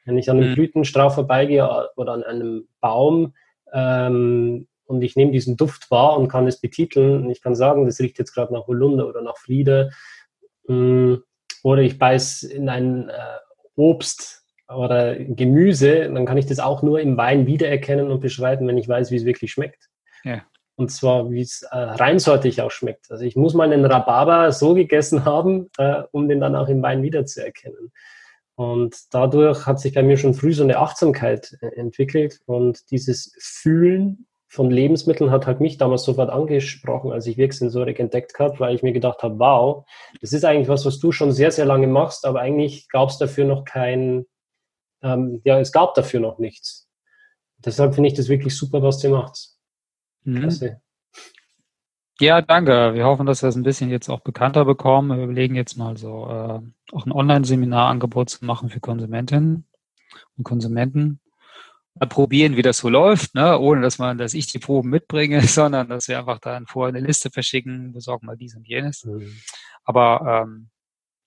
Wenn ich an einem mhm. Blütenstrauch vorbeigehe oder an einem Baum ähm, und ich nehme diesen Duft wahr und kann es betiteln und ich kann sagen, das riecht jetzt gerade nach Holunder oder nach Flieder, mm, oder ich beiß in ein äh, Obst oder Gemüse, dann kann ich das auch nur im Wein wiedererkennen und beschreiben, wenn ich weiß, wie es wirklich schmeckt. Ja. Und zwar, wie es äh, reinsortig auch schmeckt. Also ich muss mal einen Rhabarber so gegessen haben, äh, um den dann auch im Wein wiederzuerkennen. Und dadurch hat sich bei mir schon früh so eine Achtsamkeit äh, entwickelt und dieses Fühlen von Lebensmitteln hat halt mich damals sofort angesprochen, als ich Wirksensorik entdeckt habe, weil ich mir gedacht habe, wow, das ist eigentlich was, was du schon sehr, sehr lange machst, aber eigentlich gab es dafür noch kein, ähm, ja, es gab dafür noch nichts. Deshalb finde ich das wirklich super, was ihr macht. Mhm. Klasse. Ja, danke. Wir hoffen, dass wir es ein bisschen jetzt auch bekannter bekommen. Wir überlegen jetzt mal so äh, auch ein Online-Seminarangebot zu machen für Konsumentinnen und Konsumenten mal probieren, wie das so läuft, ne? ohne dass man, dass ich die Proben mitbringe, sondern dass wir einfach dann vorher eine Liste verschicken, besorgen mal dies und jenes. Mhm. Aber ähm,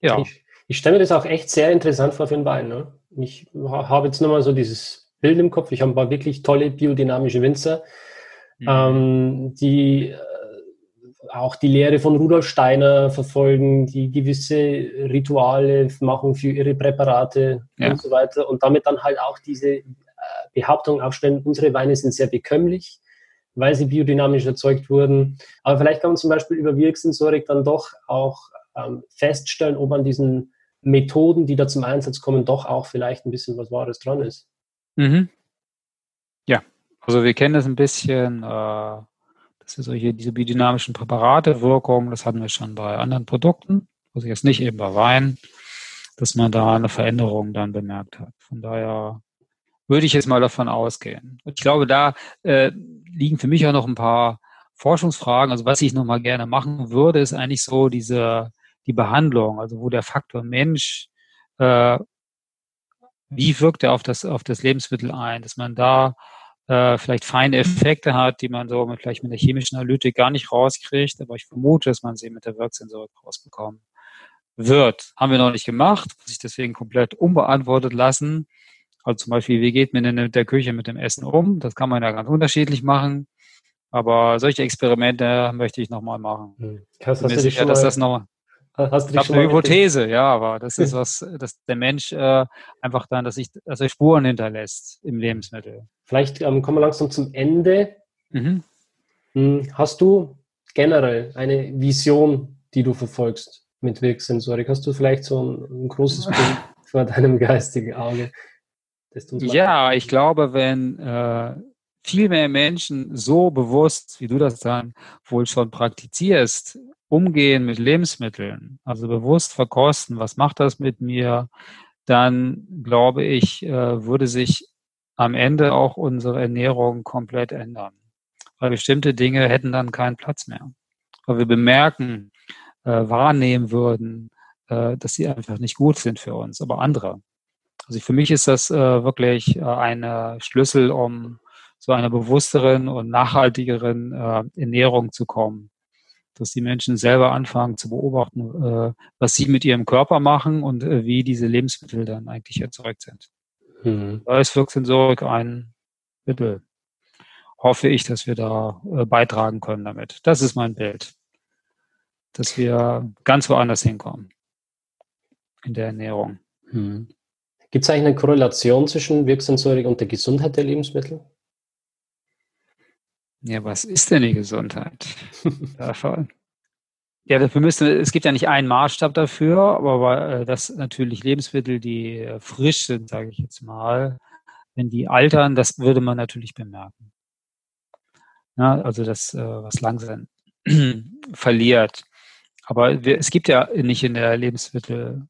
ja. Ich, ich stelle mir das auch echt sehr interessant vor für den Wein. Ne? Ich habe jetzt nochmal so dieses Bild im Kopf. Ich habe ein paar wirklich tolle biodynamische Winzer, mhm. ähm, die äh, auch die Lehre von Rudolf Steiner verfolgen, die gewisse Rituale machen für ihre Präparate ja. und so weiter und damit dann halt auch diese Behauptung aufstellen, unsere Weine sind sehr bekömmlich, weil sie biodynamisch erzeugt wurden. Aber vielleicht kann man zum Beispiel über Wirksensorik dann doch auch ähm, feststellen, ob an diesen Methoden, die da zum Einsatz kommen, doch auch vielleicht ein bisschen was Wahres dran ist. Mhm. Ja, also wir kennen das ein bisschen, äh, das ist so hier diese biodynamischen Präparate, Wirkung, das hatten wir schon bei anderen Produkten, also jetzt nicht eben bei Wein, dass man da eine Veränderung dann bemerkt hat. Von daher würde ich jetzt mal davon ausgehen. Ich glaube, da äh, liegen für mich auch noch ein paar Forschungsfragen. Also was ich noch mal gerne machen würde, ist eigentlich so diese die Behandlung, also wo der Faktor Mensch, äh, wie wirkt er auf das auf das Lebensmittel ein, dass man da äh, vielleicht feine Effekte hat, die man so mit, vielleicht mit der chemischen Analytik gar nicht rauskriegt, aber ich vermute, dass man sie mit der Wirksensorik rausbekommen wird. Haben wir noch nicht gemacht, muss ich deswegen komplett unbeantwortet lassen. Also zum Beispiel, wie geht man in der Küche mit dem Essen um? Das kann man ja ganz unterschiedlich machen. Aber solche Experimente möchte ich nochmal machen. Hm. Hast, hast du sicher, dass das noch. Hast du ich habe eine Hypothese, ja, aber das ist was, dass der Mensch äh, einfach dann, dass, ich, dass er Spuren hinterlässt im Lebensmittel. Vielleicht ähm, kommen wir langsam zum Ende. Mhm. Hm, hast du generell eine Vision, die du verfolgst mit Wirksensorik? Hast du vielleicht so ein, ein großes Bild vor deinem geistigen Auge? Ja, ich glaube, wenn äh, viel mehr Menschen so bewusst, wie du das dann wohl schon praktizierst, umgehen mit Lebensmitteln, also bewusst verkosten, was macht das mit mir, dann glaube ich, äh, würde sich am Ende auch unsere Ernährung komplett ändern. Weil bestimmte Dinge hätten dann keinen Platz mehr. Weil wir bemerken, äh, wahrnehmen würden, äh, dass sie einfach nicht gut sind für uns, aber andere. Also für mich ist das äh, wirklich äh, ein Schlüssel, um zu einer bewussteren und nachhaltigeren äh, Ernährung zu kommen. Dass die Menschen selber anfangen zu beobachten, äh, was sie mit ihrem Körper machen und äh, wie diese Lebensmittel dann eigentlich erzeugt sind. Mhm. Da ist Wirksensorik ein Mittel. Hoffe ich, dass wir da äh, beitragen können damit. Das ist mein Bild. Dass wir ganz woanders hinkommen in der Ernährung. Mhm. Gibt es eigentlich eine Korrelation zwischen Wirksensorik und der Gesundheit der Lebensmittel? Ja, was ist denn die Gesundheit davon? Ja, dafür müsste, es gibt ja nicht einen Maßstab dafür, aber äh, dass natürlich Lebensmittel, die äh, frisch sind, sage ich jetzt mal, wenn die altern, das würde man natürlich bemerken. Ja, also das, äh, was langsam verliert. Aber es gibt ja nicht in der Lebensmittel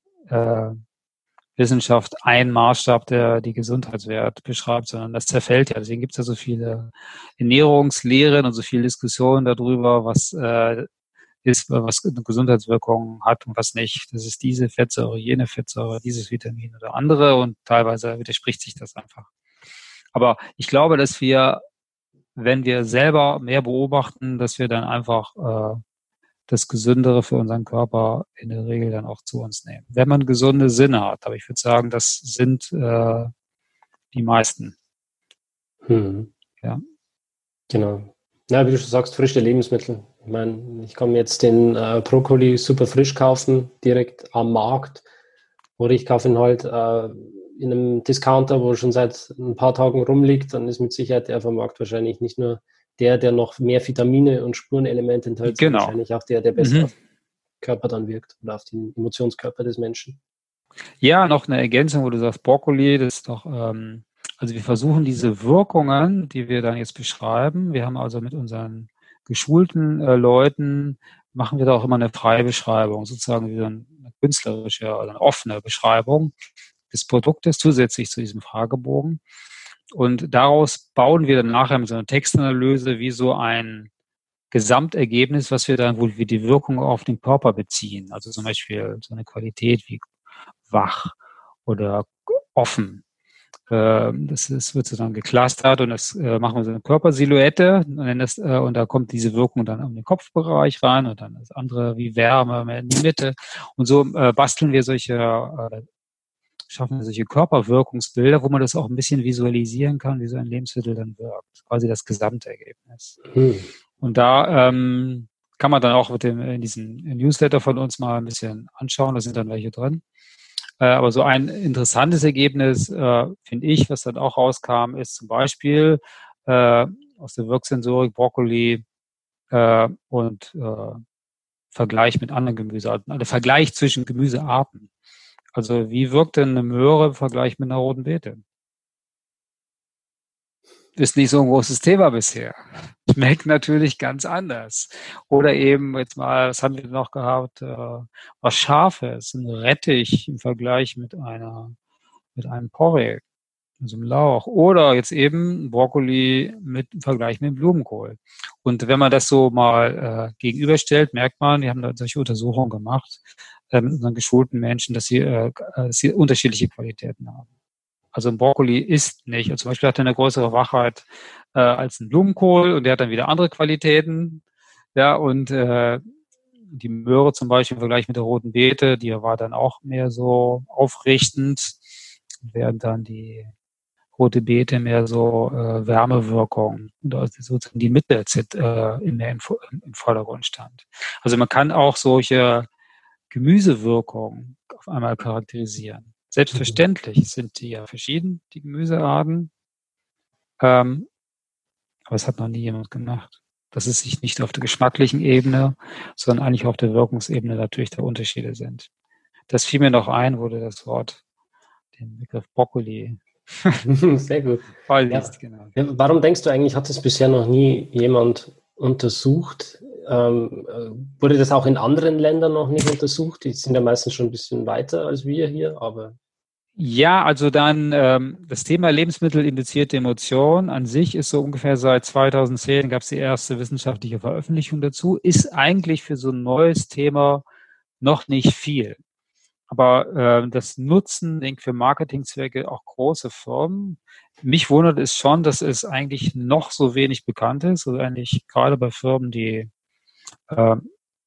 Wissenschaft ein Maßstab, der die Gesundheitswert beschreibt, sondern das zerfällt ja. Deswegen gibt es ja so viele Ernährungslehren und so viele Diskussionen darüber, was äh, ist, was eine Gesundheitswirkung hat und was nicht. Das ist diese Fettsäure, jene Fettsäure, dieses Vitamin oder andere und teilweise widerspricht sich das einfach. Aber ich glaube, dass wir, wenn wir selber mehr beobachten, dass wir dann einfach äh, das Gesündere für unseren Körper in der Regel dann auch zu uns nehmen. Wenn man gesunde Sinne hat, aber ich würde sagen, das sind äh, die meisten. Hm. Ja. Genau. Ja, wie du schon sagst, frische Lebensmittel. Ich meine, ich kann mir jetzt den äh, Brokkoli super frisch kaufen, direkt am Markt. Oder ich kaufe ihn halt äh, in einem Discounter, wo er schon seit ein paar Tagen rumliegt, dann ist mit Sicherheit der vom Markt wahrscheinlich nicht nur der, der noch mehr Vitamine und Spurenelemente enthält, genau. wahrscheinlich auch der, der besser mhm. auf den Körper dann wirkt oder auf den Emotionskörper des Menschen. Ja, noch eine Ergänzung, wo du sagst, Brokkoli, das ist doch, ähm, also wir versuchen diese Wirkungen, die wir dann jetzt beschreiben, wir haben also mit unseren geschulten äh, Leuten, machen wir da auch immer eine freie Beschreibung, sozusagen wie eine künstlerische oder eine offene Beschreibung des Produktes zusätzlich zu diesem Fragebogen. Und daraus bauen wir dann nachher mit so einer Textanalyse wie so ein Gesamtergebnis, was wir dann, wo wir die Wirkung auf den Körper beziehen. Also zum Beispiel so eine Qualität wie wach oder offen. Ähm, das ist, wird so dann geclustert und das äh, machen wir so eine Körpersilhouette und, das, äh, und da kommt diese Wirkung dann in den Kopfbereich rein und dann das andere wie Wärme in die Mitte. Und so äh, basteln wir solche schaffen wir solche Körperwirkungsbilder, wo man das auch ein bisschen visualisieren kann, wie so ein Lebensmittel dann wirkt. Quasi das Gesamtergebnis. Hm. Und da ähm, kann man dann auch mit dem, in diesem Newsletter von uns mal ein bisschen anschauen, da sind dann welche drin. Äh, aber so ein interessantes Ergebnis, äh, finde ich, was dann auch rauskam, ist zum Beispiel äh, aus der Wirksensorik Brokkoli äh, und äh, Vergleich mit anderen Gemüsearten, also Vergleich zwischen Gemüsearten. Also wie wirkt denn eine Möhre im Vergleich mit einer roten Beete? Ist nicht so ein großes Thema bisher. Schmeckt natürlich ganz anders. Oder eben jetzt mal, was haben wir noch gehabt? Äh, was Scharfes, ein Rettich im Vergleich mit einer, mit einem Porree, also einem Lauch. Oder jetzt eben Brokkoli mit im Vergleich mit Blumenkohl. Und wenn man das so mal äh, gegenüberstellt, merkt man, die haben da solche Untersuchungen gemacht, äh, unseren geschulten Menschen, dass sie, äh, dass sie unterschiedliche Qualitäten haben. Also ein Brokkoli ist nicht. Also zum Beispiel hat er eine größere Wachheit äh, als ein Blumenkohl und der hat dann wieder andere Qualitäten. Ja, und äh, die Möhre zum Beispiel im Vergleich mit der roten Beete, die war dann auch mehr so aufrichtend, während dann die rote Beete mehr so äh, Wärmewirkung und also sozusagen die Mitte äh, in der, im Vordergrund stand. Also man kann auch solche Gemüsewirkung auf einmal charakterisieren. Selbstverständlich sind die ja verschieden, die Gemüsearten. Ähm, aber es hat noch nie jemand gemacht. Dass es sich nicht auf der geschmacklichen Ebene, sondern eigentlich auf der Wirkungsebene natürlich der Unterschiede sind. Das fiel mir noch ein, wurde das Wort, den Begriff Brokkoli. Sehr gut. Ja. Genau. Warum denkst du eigentlich, hat es bisher noch nie jemand untersucht, Ähm, äh, wurde das auch in anderen Ländern noch nicht untersucht? Die sind ja meistens schon ein bisschen weiter als wir hier, aber. Ja, also dann ähm, das Thema lebensmittelinduzierte Emotion an sich ist so ungefähr seit 2010 gab es die erste wissenschaftliche Veröffentlichung dazu, ist eigentlich für so ein neues Thema noch nicht viel. Aber äh, das nutzen denke für Marketingzwecke auch große Firmen. Mich wundert es schon, dass es eigentlich noch so wenig bekannt ist. Also eigentlich gerade bei Firmen, die äh,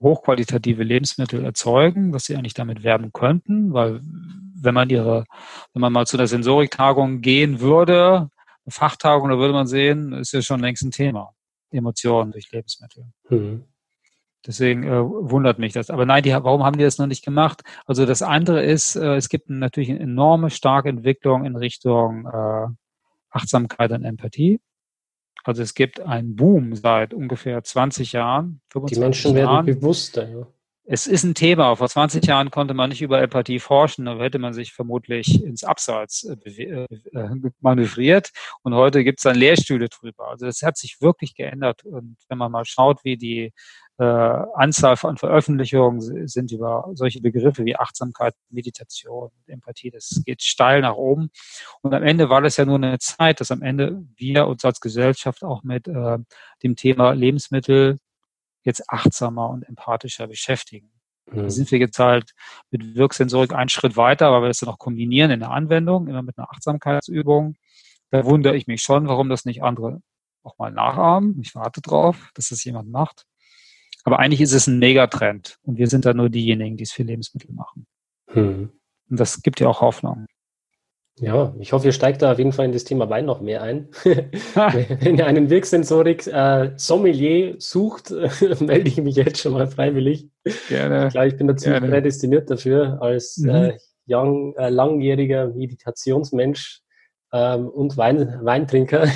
hochqualitative Lebensmittel erzeugen, dass sie eigentlich damit werben könnten, weil wenn man ihre, wenn man mal zu einer Sensoriktagung gehen würde, eine Fachtagung, da würde man sehen, ist ja schon längst ein Thema. Emotionen durch Lebensmittel. Mhm. Deswegen äh, wundert mich das. Aber nein, die, warum haben die das noch nicht gemacht? Also das andere ist, äh, es gibt natürlich eine enorme starke Entwicklung in Richtung äh, Achtsamkeit und Empathie. Also es gibt einen Boom seit ungefähr 20 Jahren. 25 die Menschen Jahren. werden bewusster. Ja es ist ein Thema. Vor 20 Jahren konnte man nicht über Empathie forschen, da hätte man sich vermutlich ins Abseits äh, äh, manövriert. Und heute gibt es dann Lehrstühle drüber. Also das hat sich wirklich geändert. Und wenn man mal schaut, wie die äh, Anzahl von Veröffentlichungen sind über solche Begriffe wie Achtsamkeit, Meditation, Empathie, das geht steil nach oben. Und am Ende war das ja nur eine Zeit, dass am Ende wir uns als Gesellschaft auch mit äh, dem Thema Lebensmittel jetzt achtsamer und empathischer beschäftigen. Mhm. Da sind wir jetzt halt mit Wirksensorik einen Schritt weiter, aber wir das dann auch kombinieren in der Anwendung, immer mit einer Achtsamkeitsübung. Da wundere ich mich schon, warum das nicht andere auch mal nachahmen. Ich warte drauf, dass das jemand macht. Aber eigentlich ist es ein Megatrend und wir sind da nur diejenigen, die es für Lebensmittel machen. Mhm. Und das gibt ja auch Hoffnung. Ja, ich hoffe, ihr steigt da auf jeden Fall in das Thema Wein noch mehr ein. Wenn ihr einen Wirksensorik-Sommelier äh, sucht, melde ich mich jetzt schon mal freiwillig. Gerne. Ich glaube, ich bin dazu Gerne. prädestiniert dafür, als mhm. äh, young, äh, langjähriger Meditationsmensch ähm, und Wein, Weintrinker.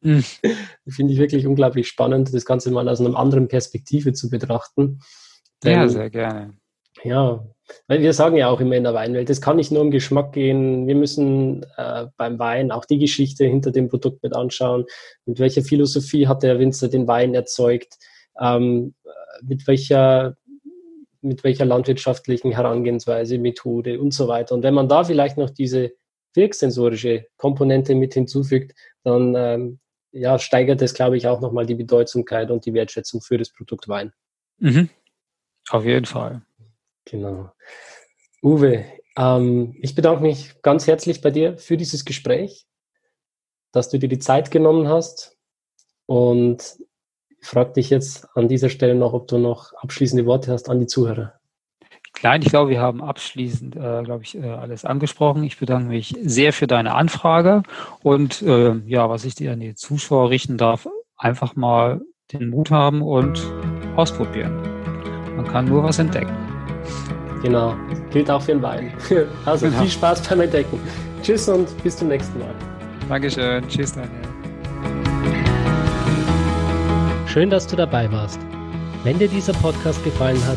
mhm. Finde ich wirklich unglaublich spannend, das Ganze mal aus einer anderen Perspektive zu betrachten. Denn, ja, sehr gerne. Ja, weil wir sagen ja auch immer in der Weinwelt, es kann nicht nur um Geschmack gehen. Wir müssen äh, beim Wein auch die Geschichte hinter dem Produkt mit anschauen. Mit welcher Philosophie hat der Winzer den Wein erzeugt? Ähm, mit welcher mit welcher landwirtschaftlichen Herangehensweise, Methode und so weiter. Und wenn man da vielleicht noch diese wirksensorische Komponente mit hinzufügt, dann ähm, ja, steigert es, glaube ich, auch nochmal die Bedeutsamkeit und die Wertschätzung für das Produkt Wein. Mhm. Auf jeden Fall. Genau. Uwe, ähm, ich bedanke mich ganz herzlich bei dir für dieses Gespräch, dass du dir die Zeit genommen hast und frage dich jetzt an dieser Stelle noch, ob du noch abschließende Worte hast an die Zuhörer. Klein, ich glaube, wir haben abschließend, äh, glaube ich, äh, alles angesprochen. Ich bedanke mich sehr für deine Anfrage und äh, ja, was ich dir an die Zuschauer richten darf, einfach mal den Mut haben und ausprobieren. Man kann nur was entdecken. Genau, gilt auch für den Wein. Also genau. viel Spaß beim Entdecken. Tschüss und bis zum nächsten Mal. Dankeschön. Tschüss, Daniel. Schön, dass du dabei warst. Wenn dir dieser Podcast gefallen hat,